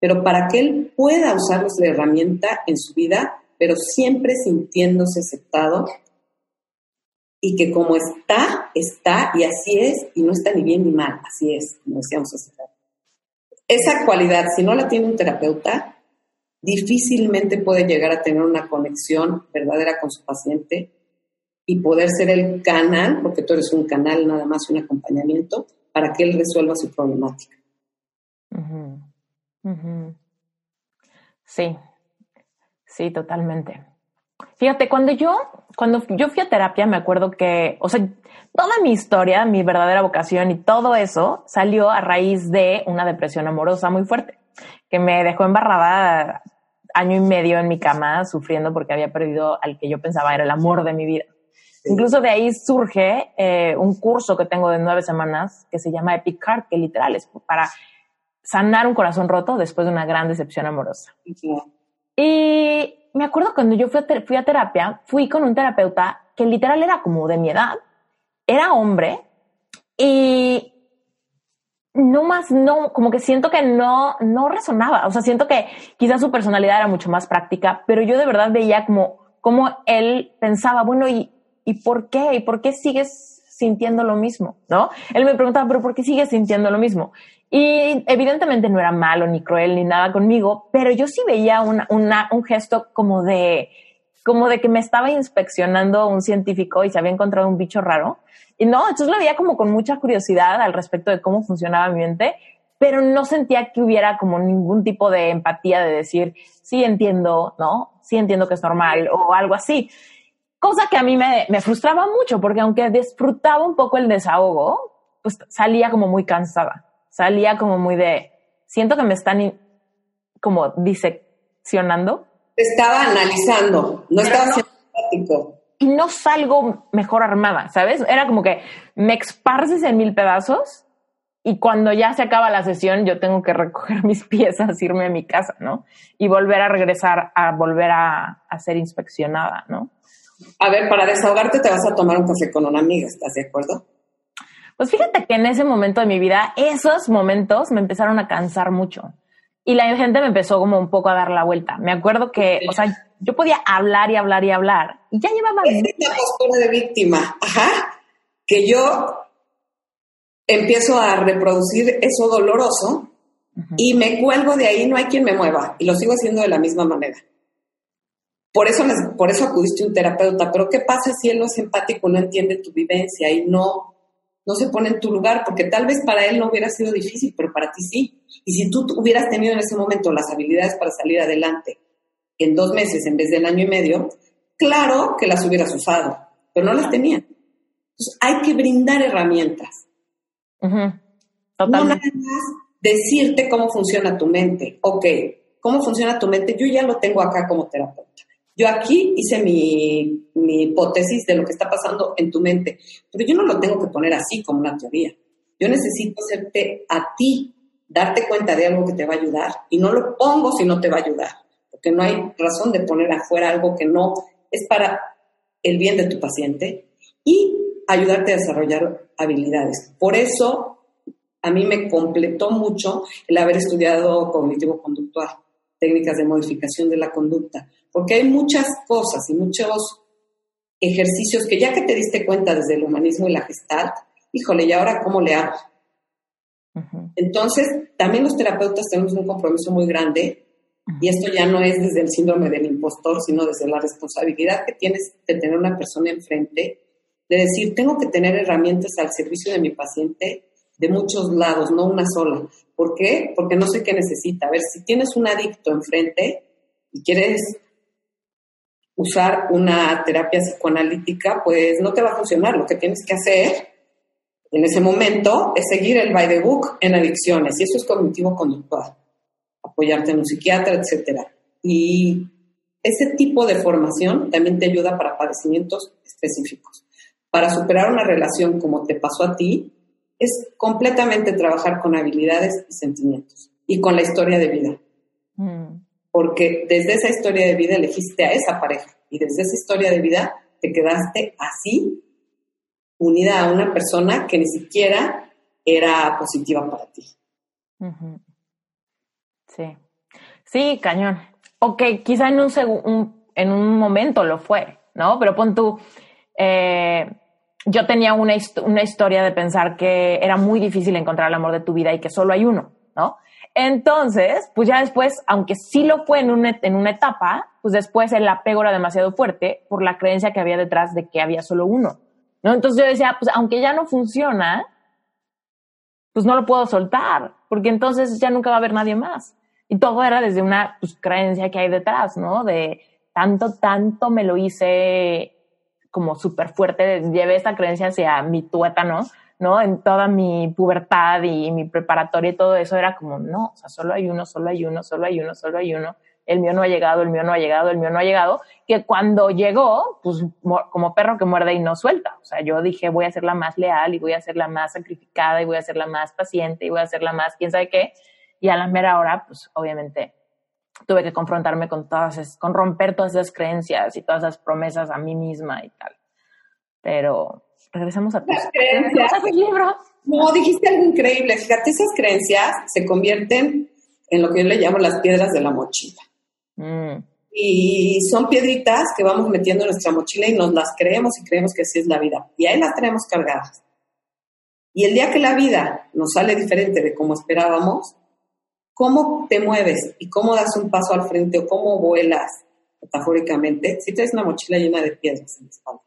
pero para que él pueda usarlos de herramienta en su vida, pero siempre sintiéndose aceptado y que como está, está y así es, y no está ni bien ni mal, así es, como decíamos hace Esa cualidad, si no la tiene un terapeuta, difícilmente puede llegar a tener una conexión verdadera con su paciente y poder ser el canal, porque tú eres un canal, nada más un acompañamiento, para que él resuelva su problemática. Sí, sí, totalmente. Fíjate, cuando yo, cuando yo fui a terapia, me acuerdo que, o sea, toda mi historia, mi verdadera vocación y todo eso salió a raíz de una depresión amorosa muy fuerte que me dejó embarrada año y medio en mi cama sufriendo porque había perdido al que yo pensaba era el amor de mi vida. Incluso de ahí surge eh, un curso que tengo de nueve semanas que se llama Epic Heart, que literal es para sanar un corazón roto después de una gran decepción amorosa. Y me acuerdo cuando yo fui a, fui a terapia, fui con un terapeuta que literal era como de mi edad, era hombre y no más, no, como que siento que no, no resonaba. O sea, siento que quizás su personalidad era mucho más práctica, pero yo de verdad veía como, como él pensaba, bueno, ¿y, ¿y por qué? ¿Y por qué sigues sintiendo lo mismo? ¿No? Él me preguntaba, pero ¿por qué sigues sintiendo lo mismo? Y evidentemente no era malo, ni cruel, ni nada conmigo, pero yo sí veía una, un gesto como de, como de que me estaba inspeccionando un científico y se había encontrado un bicho raro y no, entonces lo veía como con mucha curiosidad al respecto de cómo funcionaba mi mente, pero no sentía que hubiera como ningún tipo de empatía de decir, sí entiendo, ¿no? Sí entiendo que es normal o algo así. Cosa que a mí me, me frustraba mucho porque aunque disfrutaba un poco el desahogo, pues salía como muy cansada. Salía como muy de, siento que me están como diseccionando. Estaba analizando, no estaba siendo y no salgo mejor armada, ¿sabes? Era como que me esparces en mil pedazos y cuando ya se acaba la sesión yo tengo que recoger mis piezas, irme a mi casa, ¿no? Y volver a regresar a volver a, ser inspeccionada, ¿no? A ver, para desahogarte te vas a tomar un café con una amiga, ¿estás de acuerdo? Pues fíjate que en ese momento de mi vida, esos momentos me empezaron a cansar mucho. Y la gente me empezó como un poco a dar la vuelta. Me acuerdo que, o sea, yo podía hablar y hablar y hablar y ya llevaba... Esta postura de víctima, ajá, que yo empiezo a reproducir eso doloroso y me cuelgo de ahí, no hay quien me mueva y lo sigo haciendo de la misma manera. Por eso, por eso acudiste a un terapeuta, pero ¿qué pasa si él no es empático, no entiende tu vivencia y no, no se pone en tu lugar? Porque tal vez para él no hubiera sido difícil, pero para ti sí. Y si tú hubieras tenido en ese momento las habilidades para salir adelante en dos meses en vez de año y medio, claro que las hubieras usado, pero no las tenían. Entonces hay que brindar herramientas. No nada más decirte cómo funciona tu mente. Ok, ¿cómo funciona tu mente? Yo ya lo tengo acá como terapeuta. Yo aquí hice mi, hipótesis de lo que está pasando en tu mente, pero yo no lo tengo que poner así como una teoría. Yo necesito hacerte a ti, darte cuenta de algo que te va a ayudar y no lo pongo si no te va a ayudar porque no hay razón de poner afuera algo que no es para el bien de tu paciente y ayudarte a desarrollar habilidades. Por eso a mí me completó mucho el haber estudiado cognitivo-conductual, técnicas de modificación de la conducta, porque hay muchas cosas y muchos ejercicios que ya que te diste cuenta desde el humanismo y la gestalt, híjole, ¿y ahora cómo le hago? Entonces, también los terapeutas tenemos un compromiso muy grande Y esto ya no es desde el síndrome del impostor, sino desde la responsabilidad que tienes de tener una persona enfrente, de decir, tengo que tener herramientas al servicio de mi paciente de muchos lados, no una sola. ¿Por qué? Porque no sé qué necesita. A ver, si tienes un adicto enfrente y quieres usar una terapia psicoanalítica, pues no te va a funcionar. Lo que tienes que hacer en ese momento es seguir el by the book en adicciones, y eso es cognitivo-conductual, apoyarte en un psiquiatra, etc. Y ese tipo de formación también te ayuda para padecimientos específicos. Para superar una relación como te pasó a ti, es completamente trabajar con habilidades y sentimientos y con la historia de vida. Mm. Porque desde esa historia de vida elegiste a esa pareja y desde esa historia de vida te quedaste así unida a una persona que ni siquiera era positiva para ti. Sí. Sí, cañón. Ok, quizá en un, en un momento lo fue, ¿no? Pero pon tú, eh, yo tenía una, una historia de pensar que era muy difícil encontrar el amor de tu vida y que solo hay uno, ¿no? Entonces, pues ya después, aunque sí lo fue en una, en una etapa, pues después el apego era demasiado fuerte por la creencia que había detrás de que había solo uno. ¿no? Entonces yo decía, pues aunque ya no funciona, pues no lo puedo soltar, porque entonces ya nunca va a haber nadie más. Y todo era desde una pues, creencia que hay detrás, ¿no? De tanto, tanto me lo hice como súper fuerte, llevé esta creencia hacia mi tuétano, ¿no? En toda mi pubertad y mi preparatoria y todo eso era como, no, o sea, solo hay uno, solo hay uno, solo hay uno, solo hay uno el mío no ha llegado, el mío no ha llegado, el mío no ha llegado, que cuando llegó, pues como perro que muerde y no suelta. O sea, yo dije, voy a ser la más leal y voy a ser la más sacrificada y voy a ser la más paciente y voy a ser la más quién sabe qué. Y a la mera hora, pues obviamente tuve que confrontarme con todas, esas, con romper todas esas creencias y todas esas promesas a mí misma y tal. Pero regresamos a tus creencias. No, dijiste algo increíble. Fíjate, esas creencias se convierten en lo que yo le llamo las piedras de la mochila. Mm. Y son piedritas que vamos metiendo en nuestra mochila y nos las creemos y creemos que así es la vida. Y ahí las tenemos cargadas. Y el día que la vida nos sale diferente de como esperábamos, ¿cómo te mueves y cómo das un paso al frente o cómo vuelas metafóricamente si traes una mochila llena de piedras en la espalda?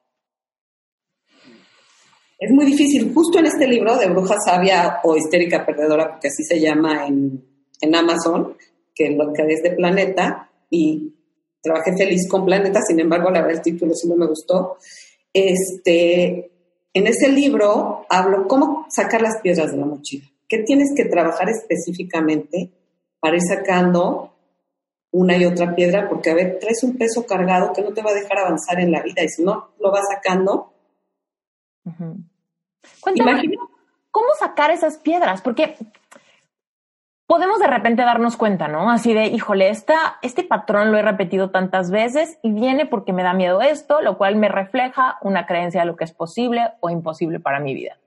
Es muy difícil. Justo en este libro de Bruja Sabia o Histérica Perdedora, porque así se llama en, en Amazon, que lo que es de Planeta, y trabajé feliz con Planeta, sin embargo, la verdad el título sí no me gustó. Este, en ese libro hablo cómo sacar las piedras de la mochila. ¿Qué tienes que trabajar específicamente para ir sacando una y otra piedra? Porque, a ver, traes un peso cargado que no te va a dejar avanzar en la vida y si no lo vas sacando. ¿Cómo sacar esas piedras? Porque podemos de repente darnos cuenta, ¿no? Así de, híjole, esta, este patrón lo he repetido tantas veces y viene porque me da miedo esto, lo cual me refleja una creencia de lo que es posible o imposible para mi vida.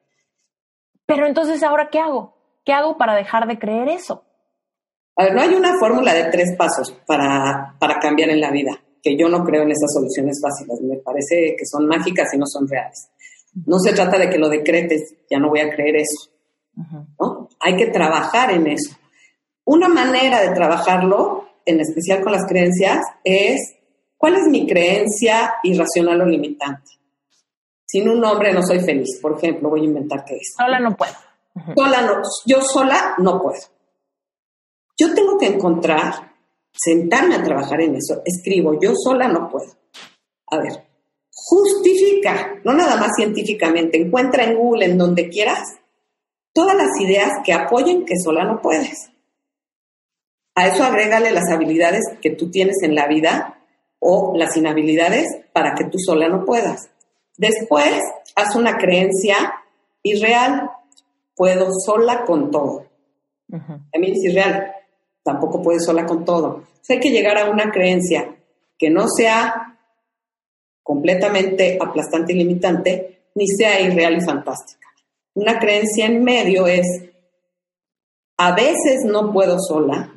Pero entonces, ¿ahora qué hago? ¿Qué hago para dejar de creer eso? A ver, no hay una fórmula de tres pasos para, para cambiar en la vida, que yo no creo en esas soluciones fáciles, me parece que son mágicas y no son reales. No se trata de que lo decretes, ya no voy a creer eso. ¿no? Hay que trabajar en eso. Una manera de trabajarlo, en especial con las creencias, es cuál es mi creencia irracional o limitante. Sin un nombre no soy feliz, por ejemplo, voy a inventar qué es. Sola no puedo. Sola no, yo sola no puedo. Yo tengo que encontrar, sentarme a trabajar en eso. Escribo, yo sola no puedo. A ver, justifica, no nada más científicamente, encuentra en Google, en donde quieras, todas las ideas que apoyen que sola no puedes. A eso agrégale las habilidades que tú tienes en la vida o las inhabilidades para que tú sola no puedas. Después, haz una creencia irreal. Puedo sola con todo. A mí es irreal. Tampoco puedes sola con todo. hay que llegar a una creencia que no sea completamente aplastante y limitante, ni sea irreal y fantástica. Una creencia en medio es, a veces no puedo sola,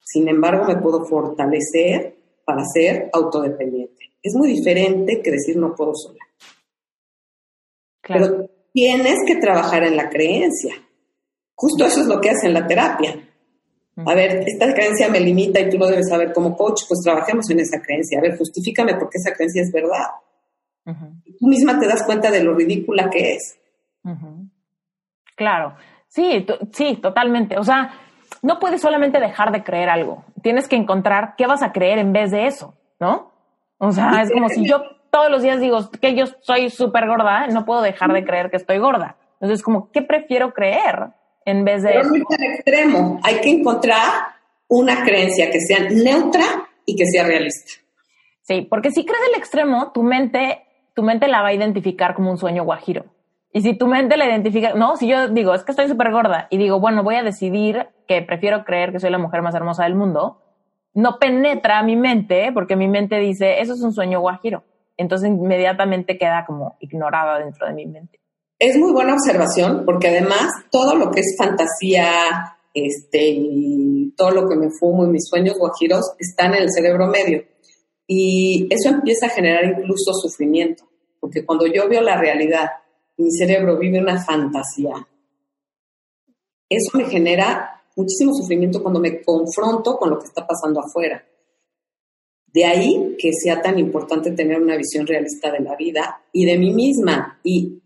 sin embargo, me puedo fortalecer para ser autodependiente. Es muy diferente que decir no puedo sola. Pero tienes que trabajar en la creencia. Justo eso es lo que hace en la terapia. A ver, esta creencia me limita y tú lo debes saber como coach, pues trabajemos en esa creencia. A ver, justifícame porque esa creencia es verdad. Tú misma te das cuenta de lo ridícula que es. Claro, sí, sí, totalmente. O sea, no puedes solamente dejar de creer algo. Tienes que encontrar qué vas a creer en vez de eso, ¿no? O sea, es como si yo todos los días digo que yo soy súper gorda, no puedo dejar de creer que estoy gorda. Entonces, como, ¿qué prefiero creer en vez de... Pero no extremo. Hay que encontrar una creencia que sea neutra y que sea realista. Sí, porque si crees el extremo, tu mente, tu mente la va a identificar como un sueño guajiro. Y si tu mente la identifica, no, si yo digo, es que estoy súper gorda y digo, bueno, voy a decidir que prefiero creer que soy la mujer más hermosa del mundo, no penetra mi mente porque mi mente dice, eso es un sueño guajiro. Entonces inmediatamente queda como ignorada dentro de mi mente. Es muy buena observación porque además todo lo que es fantasía este, todo lo que me fumo y mis sueños guajiros están en el cerebro medio. Y eso empieza a generar incluso sufrimiento, porque cuando yo veo la realidad mi cerebro vive una fantasía, eso me genera muchísimo sufrimiento cuando me confronto con lo que está pasando afuera. De ahí que sea tan importante tener una visión realista de la vida y de mí misma y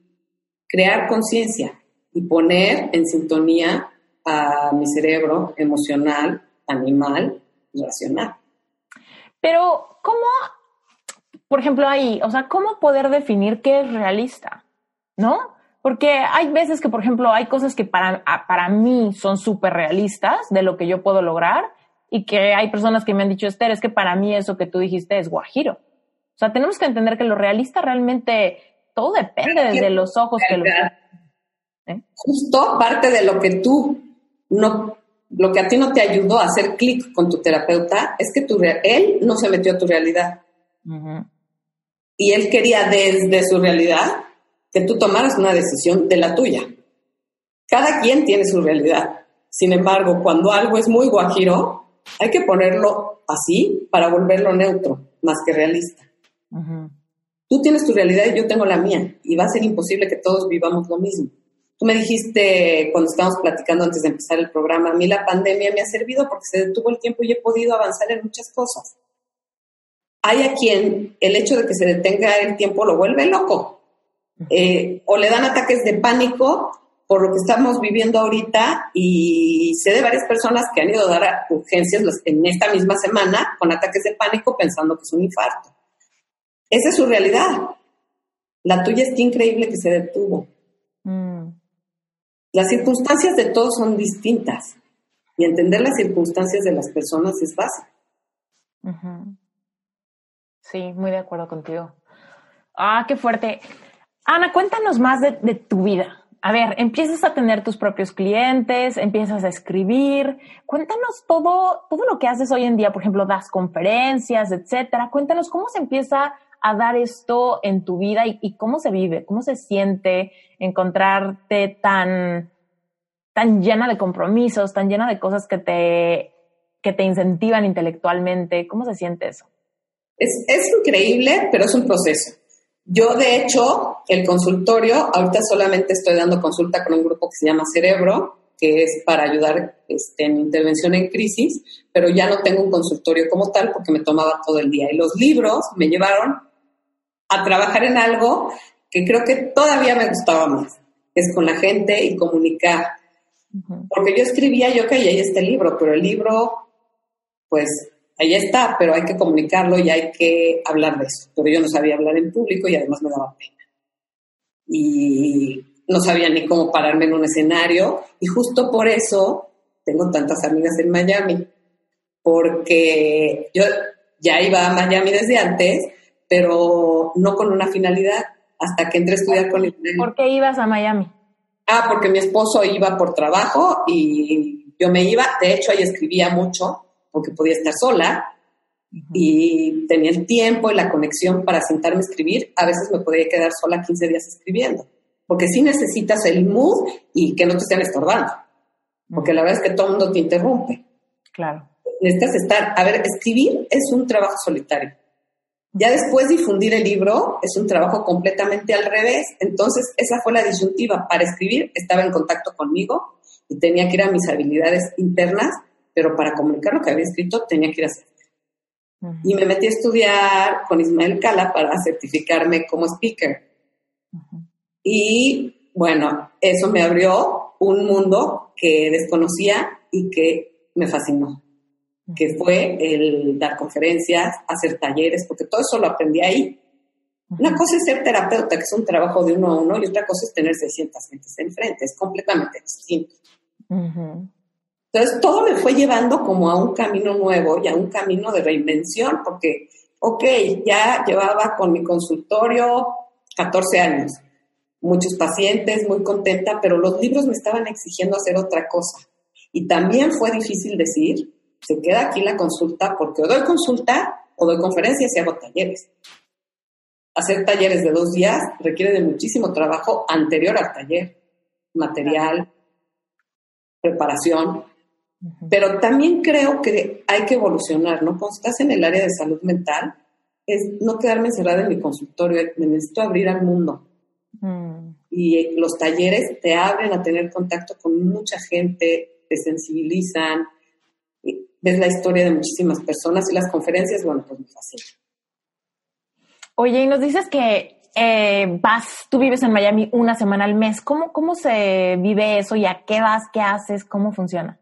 crear conciencia y poner en sintonía a mi cerebro emocional, animal, racional. Pero, ¿cómo, por ejemplo, ahí, o sea, cómo poder definir qué es realista? ¿no? Porque hay veces que, por ejemplo, hay cosas que para, para mí son súper realistas de lo que yo puedo lograr y que hay personas que me han dicho, Esther, es que para mí eso que tú dijiste es guajiro. O sea, tenemos que entender que lo realista realmente todo depende desde los ojos que lo... ¿eh? Justo parte de lo que tú no, lo que a ti no te ayudó a hacer clic con tu terapeuta es que tu, él no se metió a tu realidad. Y él quería desde su realidad que tú tomaras una decisión de la tuya. Cada quien tiene su realidad. Sin embargo, cuando algo es muy guajiro, hay que ponerlo así para volverlo neutro, más que realista. Tú tienes tu realidad y yo tengo la mía, y va a ser imposible que todos vivamos lo mismo. Tú me dijiste cuando estábamos platicando antes de empezar el programa, a mí la pandemia me ha servido porque se detuvo el tiempo y he podido avanzar en muchas cosas. Hay a quien el hecho de que se detenga el tiempo lo vuelve loco eh, o le dan ataques de pánico por lo que estamos viviendo ahorita y sé de varias personas que han ido a dar urgencias en esta misma semana con ataques de pánico pensando que es un infarto. Esa es su realidad. La tuya es que increíble que se detuvo. Mm. Las circunstancias de todos son distintas y entender las circunstancias de las personas es básico. Sí, muy de acuerdo contigo. Ah, qué fuerte. Ana, cuéntanos más de, tu vida. A ver, empiezas a tener tus propios clientes, empiezas a escribir. Cuéntanos todo, todo lo que haces hoy en día. Por ejemplo, das conferencias, etcétera. Cuéntanos cómo se empieza a dar esto en tu vida y, cómo se vive, cómo se siente encontrarte tan, tan llena de compromisos, tan llena de cosas que te, que te incentivan intelectualmente. ¿Cómo se siente eso? Es, es increíble, pero es un proceso. Yo, de hecho, el consultorio, ahorita solamente estoy dando consulta con un grupo que se llama Cerebro, que es para ayudar este, en intervención en crisis, pero ya no tengo un consultorio como tal porque me tomaba todo el día. Y los libros me llevaron a trabajar en algo que creo que todavía me gustaba más, es con la gente y comunicar. Porque yo escribía, yo que ahí este libro, pero el libro, pues ahí está, pero hay que comunicarlo y hay que hablar de eso. Pero yo no sabía hablar en público y además me daba pena. Y no sabía ni cómo pararme en un escenario y justo por eso tengo tantas amigas en Miami, porque yo ya iba a Miami desde antes, pero no con una finalidad, hasta que entré a estudiar con el... ¿Por qué ibas a Miami? Ah, porque mi esposo iba por trabajo y yo me iba, de hecho ahí escribía mucho, porque podía estar sola y tenía el tiempo y la conexión para sentarme a escribir. A veces me podía quedar sola 15 días escribiendo, porque sí necesitas el mood y que no te estén estorbando, porque la verdad es que todo el mundo te interrumpe. Claro. Necesitas estar, a ver, escribir es un trabajo solitario. Ya después difundir el libro es un trabajo completamente al revés. Entonces, esa fue la disyuntiva. Para escribir estaba en contacto conmigo y tenía que ir a mis habilidades internas pero para comunicar lo que había escrito tenía que ir a hacer. Y me metí a estudiar con Ismael Cala para certificarme como speaker. Y bueno, eso me abrió un mundo que desconocía y que me fascinó, que fue el dar conferencias, hacer talleres, porque todo eso lo aprendí ahí. Una cosa es ser terapeuta, que es un trabajo de uno a uno, y otra cosa es tener 600 gentes enfrente, es completamente distinto. Entonces, todo me fue llevando como a un camino nuevo y a un camino de reinvención, porque, ok, ya llevaba con mi consultorio 14 años, muchos pacientes, muy contenta, pero los libros me estaban exigiendo hacer otra cosa. Y también fue difícil decir, se queda aquí la consulta, porque o doy consulta o doy conferencias y hago talleres. Hacer talleres de dos días requiere de muchísimo trabajo anterior al taller, material, preparación. Pero también creo que hay que evolucionar, ¿no? Cuando estás en el área de salud mental, es no quedarme encerrada en mi consultorio, me necesito abrir al mundo. Mm. Y los talleres te abren a tener contacto con mucha gente, te sensibilizan, ves la historia de muchísimas personas y las conferencias, bueno, pues me fascinan. Oye, y nos dices que eh, vas, tú vives en Miami una semana al mes. ¿Cómo, ¿Cómo se vive eso y a qué vas, qué haces, cómo funciona?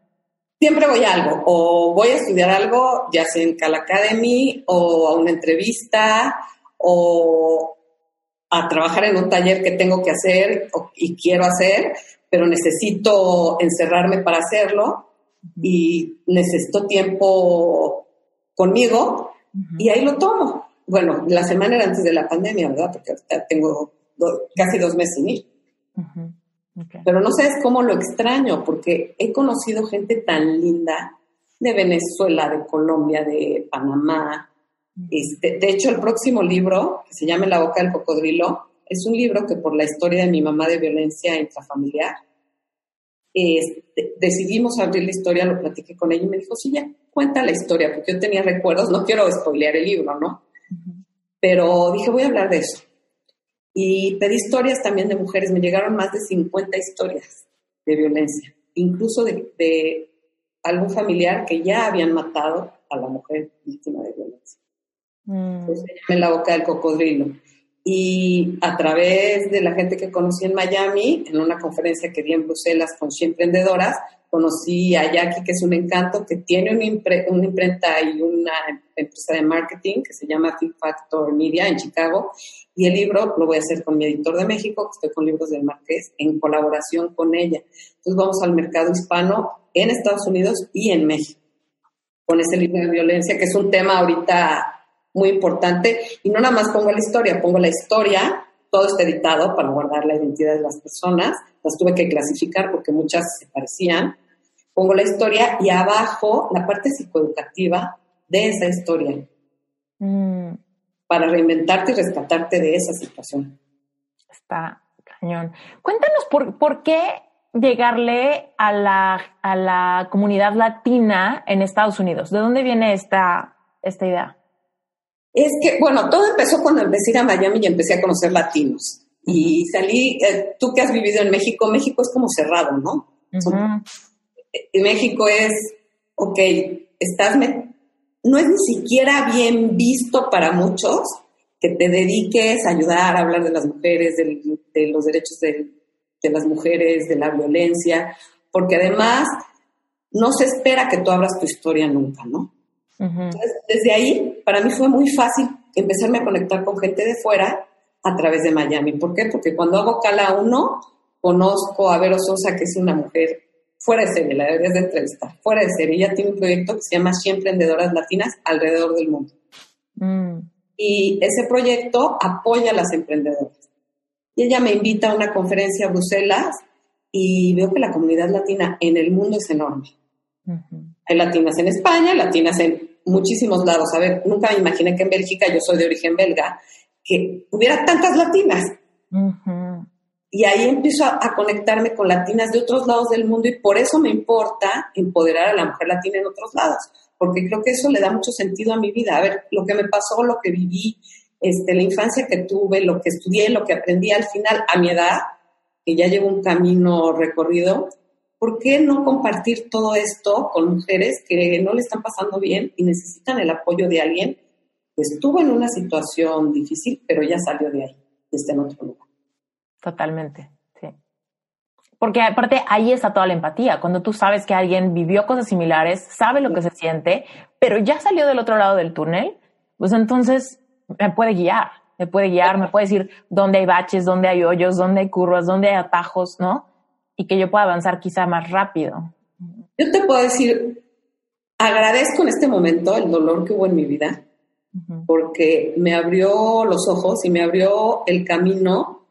siempre voy a algo, o voy a estudiar algo, ya sea en Cal Academy, o a una entrevista, o a trabajar en un taller que tengo que hacer y quiero hacer, pero necesito encerrarme para hacerlo y necesito tiempo conmigo y ahí lo tomo. Bueno, la semana era antes de la pandemia, ¿verdad? Porque tengo casi dos meses sin ir. Pero no sabes cómo lo extraño, porque he conocido gente tan linda de Venezuela, de Colombia, de Panamá. Este, de hecho, el próximo libro, que se llama La boca del cocodrilo, es un libro que por la historia de mi mamá de violencia intrafamiliar, este, decidimos abrir la historia, lo platiqué con ella y me dijo, sí, ya, cuenta la historia, porque yo tenía recuerdos, no quiero spoilear el libro, ¿no? Pero dije, voy a hablar de eso. Y pedí historias también de mujeres, me llegaron más de 50 historias de violencia, incluso de, algún familiar que ya habían matado a la mujer víctima de violencia. Mm. Entonces se la boca del cocodrilo. Y a través de la gente que conocí en Miami, en una conferencia que di en Bruselas con 100 emprendedoras, conocí a Jackie, que es un encanto, que tiene una, imprenta y una empresa de marketing que se llama Think Factor Media en Chicago, y el libro lo voy a hacer con mi editor de México, que estoy con Libros del Marqués, en colaboración con ella. Entonces vamos al mercado hispano en Estados Unidos y en México, con ese libro de violencia, que es un tema ahorita muy importante. Y no nada más pongo la historia, pongo la historia, todo está editado para guardar la identidad de las personas. Las tuve que clasificar porque muchas se parecían. Pongo la historia y abajo la parte psicoeducativa de esa historia. Mm para reinventarte y rescatarte de esa situación. Está cañón. Cuéntanos por, qué llegarle a la, a la, comunidad latina en Estados Unidos. ¿De dónde viene esta, esta idea? Es que, bueno, todo empezó cuando empecé a ir a Miami y empecé a conocer latinos. Y salí, eh, tú que has vivido en México, México es como cerrado, ¿no? México es, ok, estás, no es ni siquiera bien visto para muchos que te dediques a ayudar a hablar de las mujeres, de, los derechos de, las mujeres, de la violencia, porque además no se espera que tú abras tu historia nunca, ¿no? Entonces, desde ahí, para mí fue muy fácil empezarme a conectar con gente de fuera a través de Miami. ¿Por qué? Porque cuando hago Cala 1, conozco a Vero Sosa, que es una mujer fuera de serie, la deberías de entrevistar, fuera de serie. Ella tiene un proyecto que se llama 100 Emprendedoras Latinas alrededor del mundo. Mm. Y ese proyecto apoya a las emprendedoras. Y ella me invita a una conferencia a Bruselas y veo que la comunidad latina en el mundo es enorme. Hay latinas en España, latinas en muchísimos lados. A ver, nunca me imaginé que en Bélgica, yo soy de origen belga, que hubiera tantas latinas. Y ahí empiezo a, conectarme con latinas de otros lados del mundo y por eso me importa empoderar a la mujer latina en otros lados, porque creo que eso le da mucho sentido a mi vida. A ver, lo que me pasó, lo que viví, este, la infancia que tuve, lo que estudié, lo que aprendí al final a mi edad, que ya llevo un camino recorrido, ¿por qué no compartir todo esto con mujeres que no le están pasando bien y necesitan el apoyo de alguien que estuvo en una situación difícil, pero ya salió de ahí y está en otro lugar? Totalmente, sí. Porque aparte ahí está toda la empatía, cuando tú sabes que alguien vivió cosas similares, sabe lo que se siente, pero ya salió del otro lado del túnel, pues entonces me puede guiar, me puede guiar, me puede decir dónde hay baches, dónde hay hoyos, dónde hay curvas, dónde hay atajos, ¿no? Y que yo pueda avanzar quizá más rápido. Yo te puedo decir, agradezco en este momento el dolor que hubo en mi vida, porque me abrió los ojos y me abrió el camino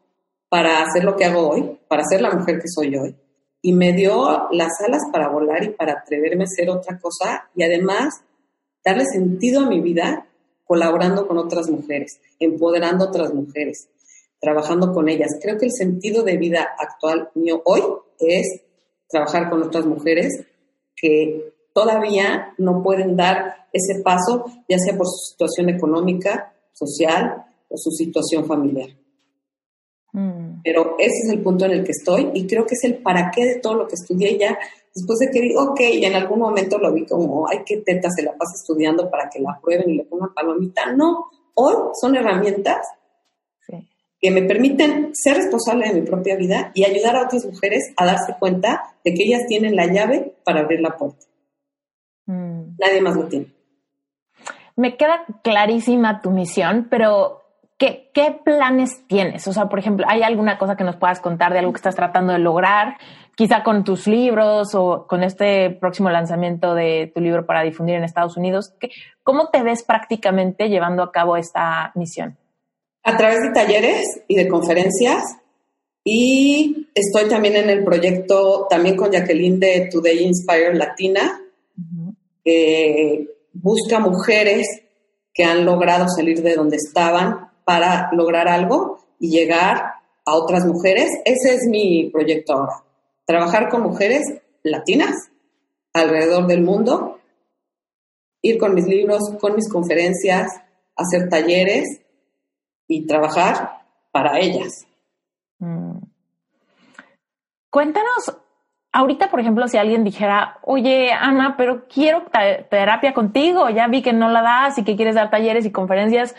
para hacer lo que hago hoy, para ser la mujer que soy hoy. Y me dio las alas para volar y para atreverme a hacer otra cosa y además darle sentido a mi vida colaborando con otras mujeres, empoderando a otras mujeres trabajando con ellas. Creo que el sentido de vida actual mío hoy es trabajar con otras mujeres que todavía no pueden dar ese paso, ya sea por su situación económica, social o su situación familiar. Mm. Pero ese es el punto en el que estoy y creo que es el para qué de todo lo que estudié ya. Después de que digo, ok, y en algún momento lo vi como, ay, qué teta se la pasa estudiando para que la prueben y le pongan palomita. No, hoy son herramientas que me permiten ser responsable de mi propia vida y ayudar a otras mujeres a darse cuenta de que ellas tienen la llave para abrir la puerta. Mm. Nadie más lo tiene. Me queda clarísima tu misión, pero ¿qué, ¿qué, planes tienes? O sea, por ejemplo, ¿hay alguna cosa que nos puedas contar de algo que estás tratando de lograr? Quizá con tus libros o con este próximo lanzamiento de tu libro para difundir en Estados Unidos. ¿Cómo te ves prácticamente llevando a cabo esta misión? A través de talleres y de conferencias. Y estoy también en el proyecto, también con Jacqueline de Today Inspire Latina, que busca mujeres que han logrado salir de donde estaban para lograr algo y llegar a otras mujeres. Ese es mi proyecto ahora. Trabajar con mujeres latinas alrededor del mundo, ir con mis libros, con mis conferencias, hacer talleres y trabajar para ellas. Mm. Cuéntanos, ahorita, por ejemplo, si alguien dijera, oye, Ana, pero quiero terapia contigo, ya vi que no la das y que quieres dar talleres y conferencias,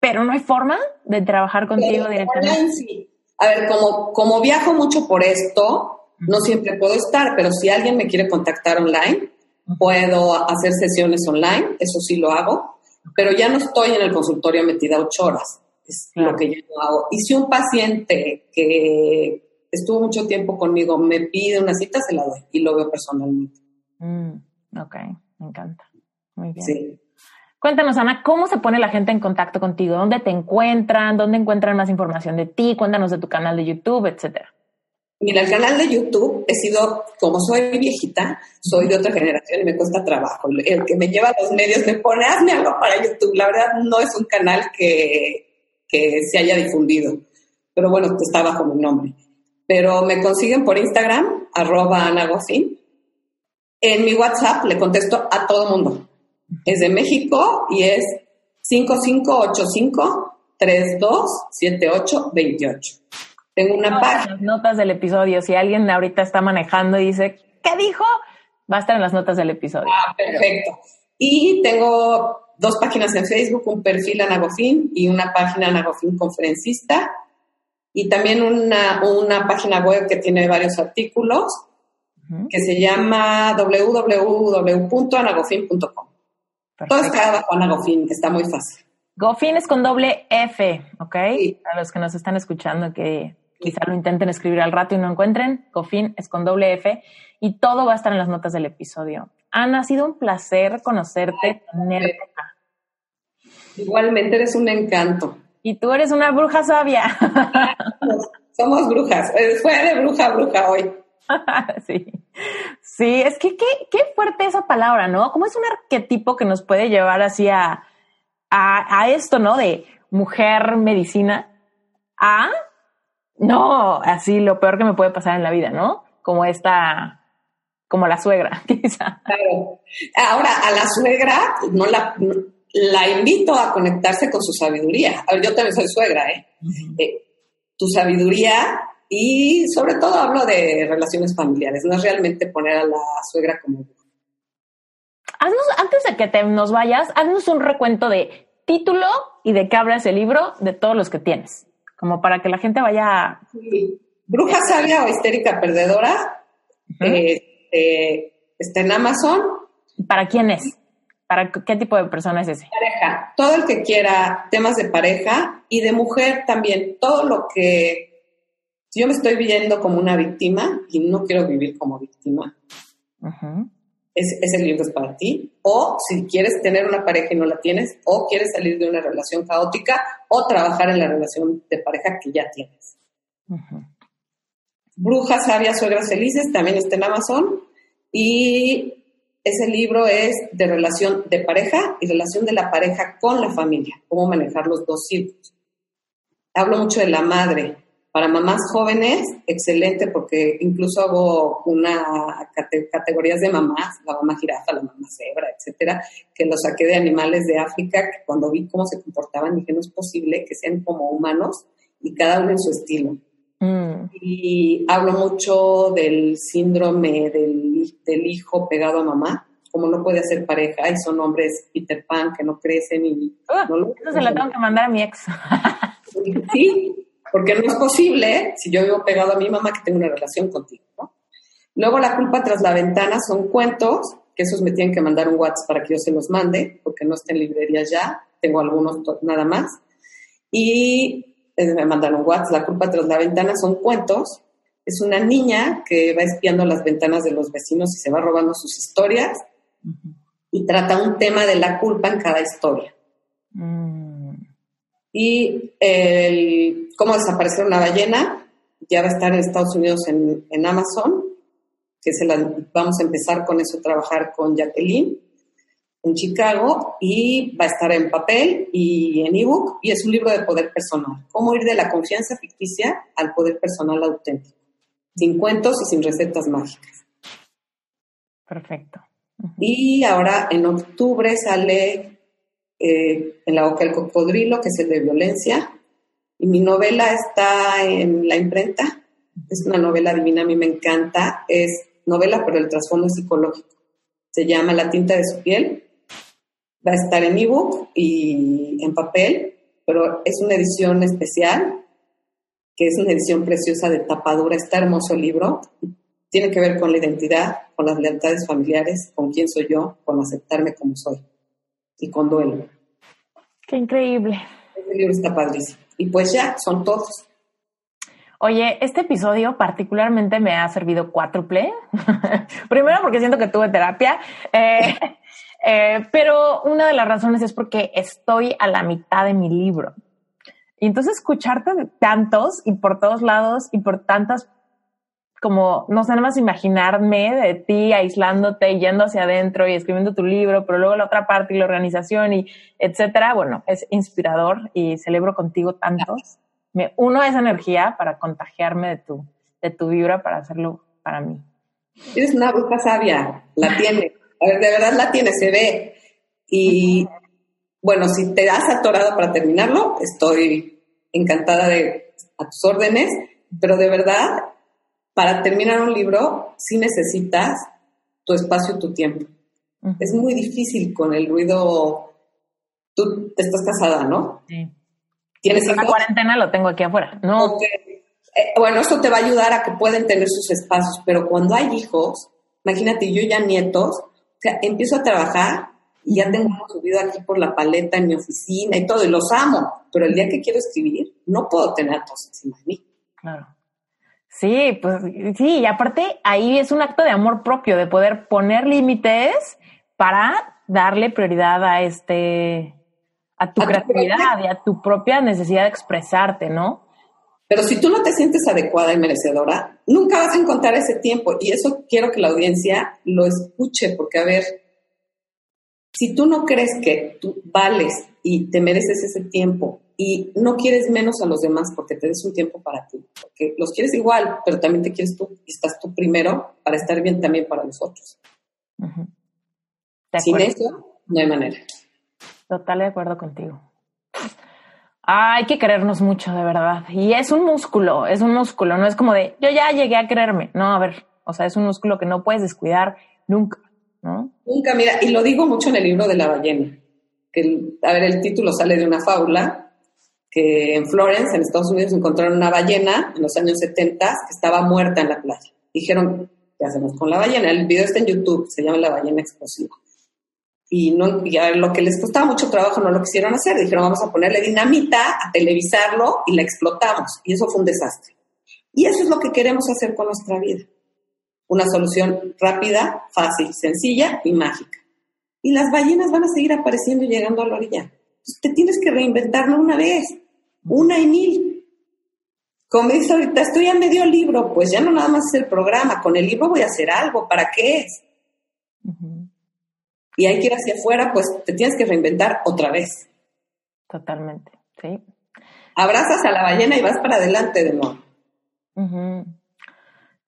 pero no hay forma de trabajar contigo directamente. A ver, como, como viajo mucho por esto, no siempre puedo estar, pero si alguien me quiere contactar online, puedo hacer sesiones online, eso sí lo hago pero ya no estoy en el consultorio metida ocho horas, es lo que yo hago. Y si un paciente que estuvo mucho tiempo conmigo me pide una cita, se la doy y lo veo personalmente. Mm, ok, me encanta. Muy bien. Sí. Cuéntanos, Ana, ¿cómo se pone la gente en contacto contigo? ¿Dónde te encuentran? ¿Dónde encuentran más información de ti? Cuéntanos de tu canal de YouTube, etcétera. Mira, el canal de YouTube he sido, como soy viejita, soy de otra generación y me cuesta trabajo. El que me lleva a los medios me pone, hazme algo para YouTube. La verdad no es un canal que, que se haya difundido, pero bueno, está bajo mi nombre. Pero me consiguen por Instagram, arroba anagofin. En mi WhatsApp le contesto a todo mundo. Es de México y es 5585 327828. Tengo una página. Las notas del episodio. Si alguien ahorita está manejando y dice, ¿qué dijo? Va a estar en las notas del episodio. Ah, perfecto. Y tengo dos páginas en Facebook, un perfil Anagofin y una página Anagofin Conferencista. Y también una, una página web que tiene varios artículos que se llama www.anagofin.com. Todo está bajo Anagofin, está muy fácil. Gofin es con doble F, ¿ok? A los que nos están escuchando que quizá lo intenten escribir al rato y no encuentren, Cofin es con doble F y todo va a estar en las notas del episodio. Ana, ha sido un placer conocerte, tenerte Igualmente eres un encanto. Y tú eres una bruja sabia. Somos brujas. Eh, fue de bruja a bruja hoy. sí. Sí, es que qué, qué fuerte esa palabra, ¿no? Como es un arquetipo que nos puede llevar así a, a, a esto, ¿no? De mujer medicina a no, así lo peor que me puede pasar en la vida, ¿no? Como esta, como la suegra, quizá. Claro. Ahora, a la suegra no la, la invito a conectarse con su sabiduría. A ver, yo también soy suegra, ¿eh? eh tu sabiduría y sobre todo hablo de relaciones familiares, no es realmente poner a la suegra como Haznos, antes de que te nos vayas, haznos un recuento de título y de qué habla ese libro de todos los que tienes, como para que la gente vaya... Bruja sabia o histérica perdedora, este, está en Amazon. ¿Para quién es? ¿Para qué tipo de persona es ese? Pareja. Todo el que quiera temas de pareja y de mujer también. Todo lo que si yo me estoy viendo como una víctima y no quiero vivir como víctima, ese, libro es para ti. O si quieres tener una pareja y no la tienes, o quieres salir de una relación caótica, o trabajar en la relación de pareja que ya tienes. Brujas, sabias, suegras felices, también está en Amazon. Y ese libro es de relación de pareja y relación de la pareja con la familia, cómo manejar los dos círculos. Hablo mucho de la madre, para mamás jóvenes, excelente, porque incluso hago una categorías de mamás, la mamá jirafa, la mamá cebra, etcétera, que lo saqué de animales de África, que cuando vi cómo se comportaban dije, no es posible que sean como humanos y cada uno en su estilo. Mm. Y hablo mucho del síndrome del, del, hijo pegado a mamá, como no puede hacer pareja, y son hombres Peter Pan que no crecen y... Uh, no eso se la tengo que mandar a mi ex. sí, porque no es posible, si yo vivo pegado a mi mamá, que tenga una relación contigo, ¿no? Luego la culpa tras la ventana son cuentos, que esos me tienen que mandar un WhatsApp para que yo se los mande, porque no está en librerías ya, tengo algunos nada más. Y eh, me mandan un WhatsApp, la culpa tras la ventana son cuentos. Es una niña que va espiando las ventanas de los vecinos y se va robando sus historias y trata un tema de la culpa en cada historia. Mm. Y el cómo desaparecer una ballena ya va a estar en Estados Unidos en, Amazon, que se la, vamos a empezar con eso, trabajar con Jacqueline en Chicago y va a estar en papel y en ebook y es un libro de poder personal. Cómo ir de la confianza ficticia al poder personal auténtico, sin cuentos y sin recetas mágicas. Perfecto. Y ahora en octubre sale eh, en la boca del cocodrilo, que es el de violencia. Y mi novela está en la imprenta. Es una novela divina, a mí me encanta. Es novela, pero el trasfondo es psicológico. Se llama La tinta de su piel. Va a estar en ebook y en papel, pero es una edición especial, que es una edición preciosa de tapadura. Está hermoso el libro. Tiene que ver con la identidad, con las lealtades familiares, con quién soy yo, con aceptarme como soy y con duelo. Qué increíble. Este libro está padrísimo. Y pues ya, son todos. Oye, este episodio particularmente me ha servido cuádruple. Primero porque siento que tuve terapia, eh, eh, pero una de las razones es porque estoy a la mitad de mi libro. Y entonces escucharte tantos y por todos lados y por tantas como, no sé, nada más imaginarme de ti aislándote y yendo hacia adentro y escribiendo tu libro, pero luego la otra parte y la organización y etcétera. Bueno, es inspirador y celebro contigo tantos. Me uno a esa energía para contagiarme de tu, de tu vibra para hacerlo para mí. Eres una bruja sabia, la tiene. De verdad la tiene, se ve. Y bueno, si te has atorado para terminarlo, estoy encantada de a tus órdenes, pero de verdad para terminar un libro sí necesitas tu espacio y tu tiempo. Es muy difícil con el ruido. Tú estás casada, ¿no? Sí. ¿Tienes La cuarentena lo tengo aquí afuera. No. Eh, bueno, eso te va a ayudar a que puedan tener sus espacios, pero cuando hay hijos, imagínate, yo ya nietos, o sea, empiezo a trabajar y ya tengo subido aquí por la paleta en mi oficina y todo, y los amo, pero el día que quiero escribir, no puedo tener a todos encima de mí. Claro. Sí, pues sí, y aparte ahí es un acto de amor propio, de poder poner límites para darle prioridad a este, a tu creatividad y a tu propia necesidad de expresarte, ¿no? Pero si tú no te sientes adecuada y merecedora, nunca vas a encontrar ese tiempo. Y eso quiero que la audiencia lo escuche, porque a ver, si tú no crees que tú vales y te mereces ese tiempo y no quieres menos a los demás porque te des un tiempo para ti, porque los quieres igual, pero también te quieres tú y estás tú primero para estar bien también para los otros. Sin eso, no hay manera. Total de acuerdo contigo. hay que querernos mucho, de verdad. Y es un músculo, es un músculo, no es como de yo ya llegué a quererme. No, a ver, o sea, es un músculo que no puedes descuidar nunca, Nunca, mira, y lo digo mucho en el libro de la ballena. Que, a ver, el título sale de una fábula que en Florence, en Estados Unidos, encontraron una ballena en los años 70 que estaba muerta en la playa. Dijeron, ¿qué hacemos con la ballena? El video está en YouTube, se llama La ballena explosiva y, no, a lo que les costaba mucho trabajo no lo quisieron hacer. Dijeron, vamos a ponerle dinamita, a televisarlo y la explotamos. Y eso fue un desastre. Y eso es lo que queremos hacer con nuestra vida. Una solución rápida, fácil, sencilla y mágica. Y las ballenas van a seguir apareciendo y llegando a la orilla. Entonces te tienes que reinventar no una vez, una y mil. Como dice ahorita, estoy a medio libro, pues ya no nada más es el programa, con el libro voy a hacer algo, ¿para qué es? y hay que ir hacia afuera, pues te tienes que reinventar otra vez. Totalmente, sí. Abrazas a la ballena y vas para adelante de nuevo.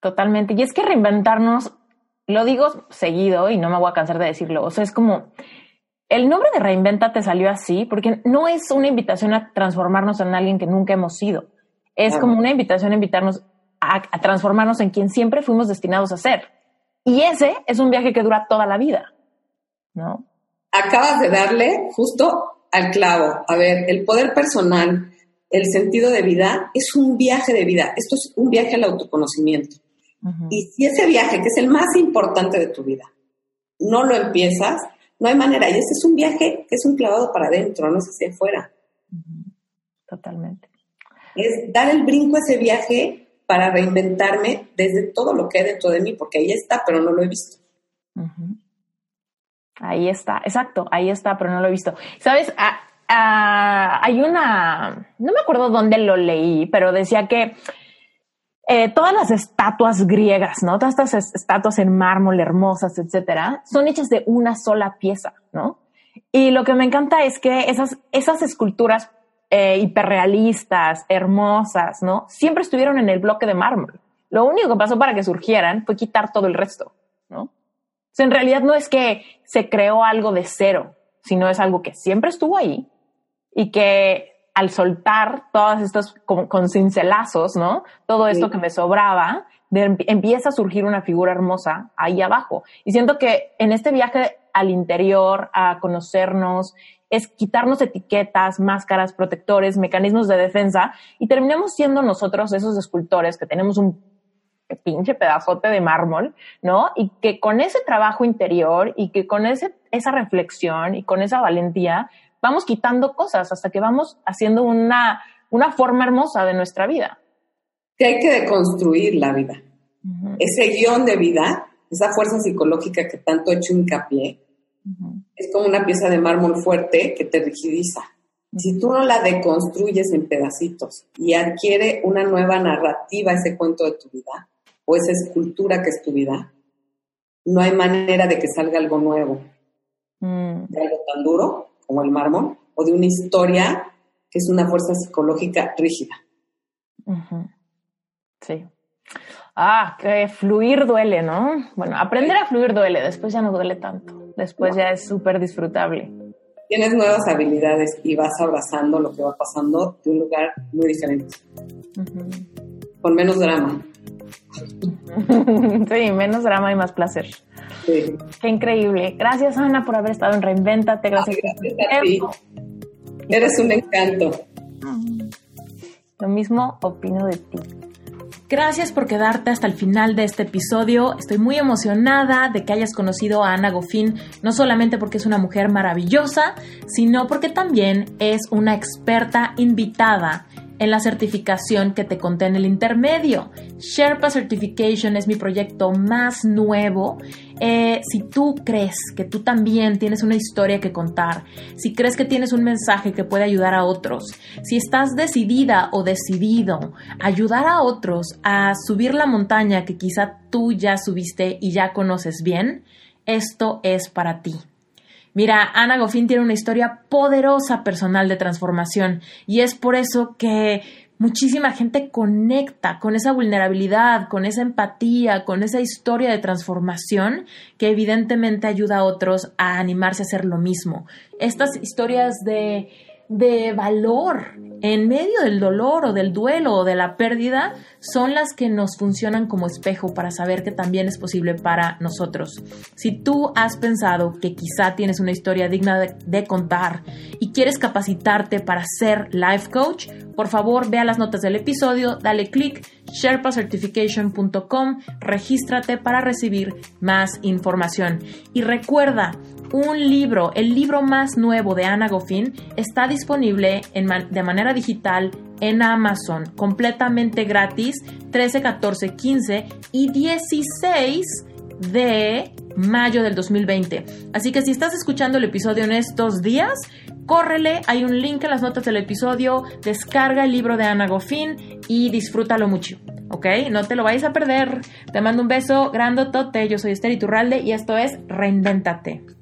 Totalmente. Y es que reinventarnos, lo digo seguido y no me voy a cansar de decirlo, o sea, es como, el nombre de reinventa te salió así porque no es una invitación a transformarnos en alguien que nunca hemos sido. Es como una invitación a invitarnos a, a transformarnos en quien siempre fuimos destinados a ser. Y ese es un viaje que dura toda la vida. ¿no? Acabas de darle justo al clavo. A ver, el poder personal, el sentido de vida, es un viaje de vida. Esto es un viaje al autoconocimiento. Y si ese viaje, que es el más importante de tu vida, no lo empiezas, no hay manera. Y ese es un viaje que es un clavado para adentro, no es hacia afuera. Totalmente. Es dar el brinco a ese viaje para reinventarme desde todo lo que hay dentro de mí, porque ahí está, pero no lo he visto. Ahí está, exacto, ahí está, pero no lo he visto. ¿Sabes? Ah, ah, hay una, no me acuerdo dónde lo leí, pero decía que eh, todas las estatuas griegas, ¿no? Todas estas estatuas en mármol hermosas, etcétera, son hechas de una sola pieza, ¿no? Y lo que me encanta es que esas, esas esculturas eh, hiperrealistas, hermosas, ¿no? Siempre estuvieron en el bloque de mármol. Lo único que pasó para que surgieran fue quitar todo el resto, ¿no? en realidad no es que se creó algo de cero, sino es algo que siempre estuvo ahí y que al soltar todos estos con, cincelazos, ¿no? Todo esto que me sobraba, empieza a surgir una figura hermosa ahí abajo. Y siento que en este viaje al interior, a conocernos, es quitarnos etiquetas, máscaras, protectores, mecanismos de defensa y terminamos siendo nosotros esos escultores que tenemos un pinche pedazote de mármol, ¿no? Y que con ese trabajo interior y que con ese, esa reflexión y con esa valentía vamos quitando cosas hasta que vamos haciendo una, una forma hermosa de nuestra vida. Que hay que deconstruir la vida. Ese guion de vida, esa fuerza psicológica que tanto he hecho hincapié, es como una pieza de mármol fuerte que te rigidiza. Si tú no la deconstruyes en pedacitos y adquiere una nueva narrativa ese cuento de tu vida, o esa escultura que es tu vida, no hay manera de que salga algo nuevo. Mm. De algo tan duro como el mármol, o de una historia que es una fuerza psicológica rígida. Sí. Ah, que fluir duele, ¿no? Bueno, aprender a fluir duele, después ya no duele tanto, después ya es súper disfrutable. Tienes nuevas habilidades y vas abrazando lo que va pasando de un lugar muy diferente, con menos drama. sí, menos drama y más placer. Sí. Qué increíble. Gracias, Ana, por haber estado en Reinventate. Gracias, a ti. Eres un encanto. Lo mismo opino de ti. Gracias por quedarte hasta el final de este episodio. Estoy muy emocionada de que hayas conocido a Ana Goffin, no solamente porque es una mujer maravillosa, sino porque también es una experta invitada en la certificación que te conté en el intermedio. Sherpa Certification es mi proyecto más nuevo. Eh, si tú crees que tú también tienes una historia que contar, si crees que tienes un mensaje que puede ayudar a otros, si estás decidida o decidido a ayudar a otros a subir la montaña que quizá tú ya subiste y ya conoces bien, esto es para ti. Mira, Ana Goffin tiene una historia poderosa personal de transformación y es por eso que muchísima gente conecta con esa vulnerabilidad, con esa empatía, con esa historia de transformación que evidentemente ayuda a otros a animarse a hacer lo mismo. Estas historias de de valor en medio del dolor o del duelo o de la pérdida son las que nos funcionan como espejo para saber que también es posible para nosotros. Si tú has pensado que quizá tienes una historia digna de, contar y quieres capacitarte para ser life coach, por favor ve a las notas del episodio, dale clic, sherpacertification.com, regístrate para recibir más información. Y recuerda, un libro, el libro más nuevo de Ana Goffin, está disponible de manera digital en Amazon, completamente gratis, 13, 14, 15 y 16 de mayo del 2020. Así que si estás escuchando el episodio en estos días, córrele, hay un link en las notas del episodio, descarga el libro de Ana Goffin y disfrútalo mucho. ¿Ok? No te lo vayas a perder. Te mando un beso grandotote. Yo soy Esther Iturralde y esto es Reinventate.